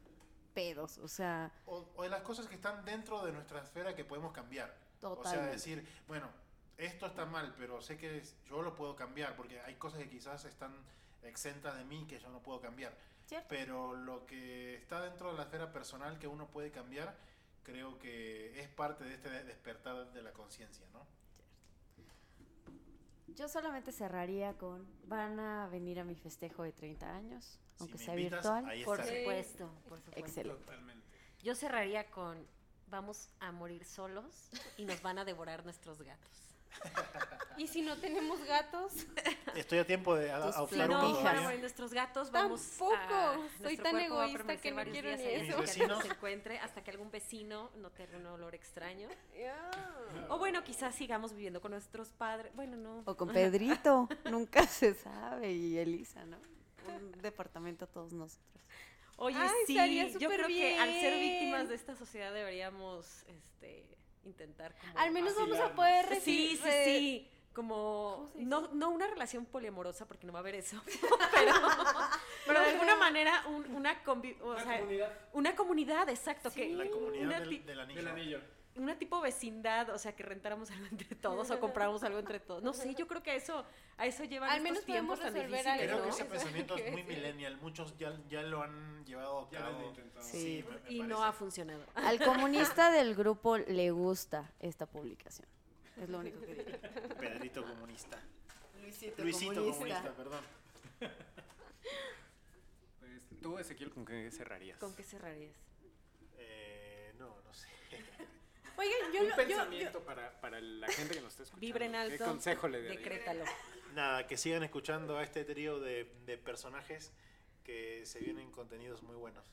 pedos, o sea, O, o de las cosas que están dentro de nuestra esfera que podemos cambiar. O sea, Totalmente. decir, bueno, esto está mal, pero sé que yo lo puedo cambiar, porque hay cosas que quizás están exentas de mí que yo no puedo cambiar. ¿Cierto? Pero lo que está dentro de la esfera personal que uno puede cambiar, creo que es parte de este de- despertar de la conciencia, ¿no? yo solamente cerraría con, van a venir a mi festejo de 30 años, Si aunque sea invitas, virtual. ahí Por supuesto, por supuesto. Excelente. Totalmente. Yo cerraría con vamos a morir solos y nos van a devorar nuestros gatos. Y si no tenemos gatos, Estoy a tiempo de a- adoptar no uno a todavía. morir nuestros gatos, vamos Tampoco. a, Soy tan a egoísta que no quiero ni eso. que vecinos. se encuentre, hasta que algún vecino note un olor extraño. O bueno, quizás sigamos viviendo con nuestros padres. Bueno, no. O con Pedrito, nunca se sabe, y Elisa, ¿no? Un departamento todos nosotros. Oye, Ay, sí, estaría yo creo que al ser bien. víctimas de esta sociedad deberíamos este, intentar como... Al menos vamos a poder Sí, recibir. sí, sí. Como, ¿Cómo se dice? no, no una relación poliamorosa, porque no va a haber eso, pero, pero de alguna manera un- una, convi- o Una sea, comunidad una comunidad, exacto, que La comunidad una, del, ti- del anillo. del anillo. Una tipo vecindad, o sea, que rentáramos algo entre todos o compráramos algo entre todos. No sé, yo creo que eso, a eso llevan Al estos menos tiempos podemos tan difíciles, Creo que ese pensamiento es muy millennial. Muchos ya, ya lo han llevado a cabo. Sí. me- me Y no ha funcionado. Al comunista del grupo le gusta esta publicación. Es lo único que diría. Pedrito comunista. Luisito, Luisito comunista, perdón. Pues, tú, Ezequiel, ¿con qué cerrarías? ¿Con qué cerrarías? Eh, no, no sé. Oigan, yo, Un lo- yo- pensamiento para, para la gente que nos está escuchando. Vibren alto. ¿Qué consejo le darías? Decrétalo. Nada, que sigan escuchando a este trío de, de personajes que se vienen contenidos muy buenos.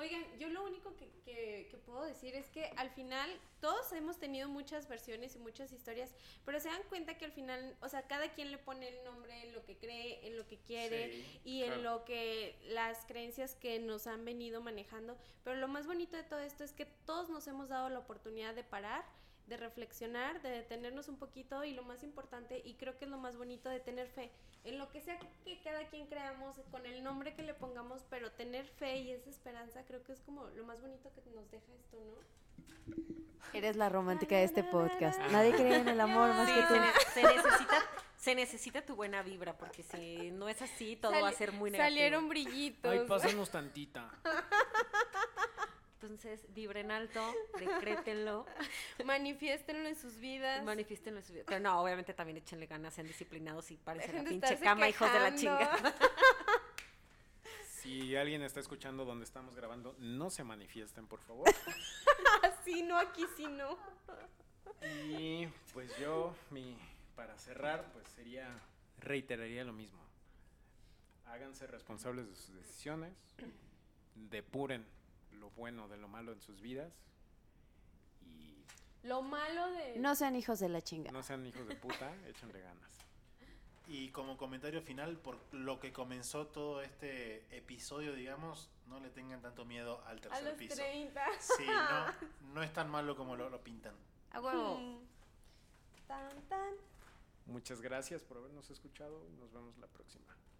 Oigan, yo lo único que, que- que puedo decir es que al final todos hemos tenido muchas versiones y muchas historias, pero se dan cuenta que al final, o sea, cada quien le pone el nombre en lo que cree, en lo que quiere Sí, y en lo que las creencias que nos han venido manejando. Pero lo más bonito de todo esto es que todos nos hemos dado la oportunidad de parar, de reflexionar, de detenernos un poquito y lo más importante, y creo que es lo más bonito de tener fe en lo que sea que cada quien creamos, con el nombre que le pongamos, pero tener fe y esa esperanza creo que es como lo más bonito que nos deja esto, ¿no? Eres la romántica de este podcast. Nadie cree en el amor más Sí, que tú. se, ne- se necesita, se necesita tu buena vibra, porque si no es así, todo va a ser muy negativo. Salieron brillitos. Ay, pásanos tantita. Entonces, vibren alto, decrétenlo, Manifiéstenlo en sus vidas. manifiestenlo en su vida. Pero no, obviamente también échenle ganas, sean disciplinados y Dejen la pinche cama, hijos de la quejando. chinga. Si alguien está escuchando donde estamos grabando, no se manifiesten, por favor. Así no, aquí sí no. Y pues yo, mi, para cerrar, pues sería, reiteraría lo mismo. Háganse responsables de sus decisiones, depuren lo bueno de lo malo en sus vidas y Lo malo de... No sean hijos de la chinga. no sean hijos de puta, échenle ganas. Y como comentario final, por lo que comenzó todo este episodio, digamos, no le tengan tanto miedo al a tercer los piso. 30. Sí, no, no es tan malo como lo, lo pintan. A huevo. Mm. Tan, tan. Muchas gracias por habernos escuchado y nos vemos la próxima.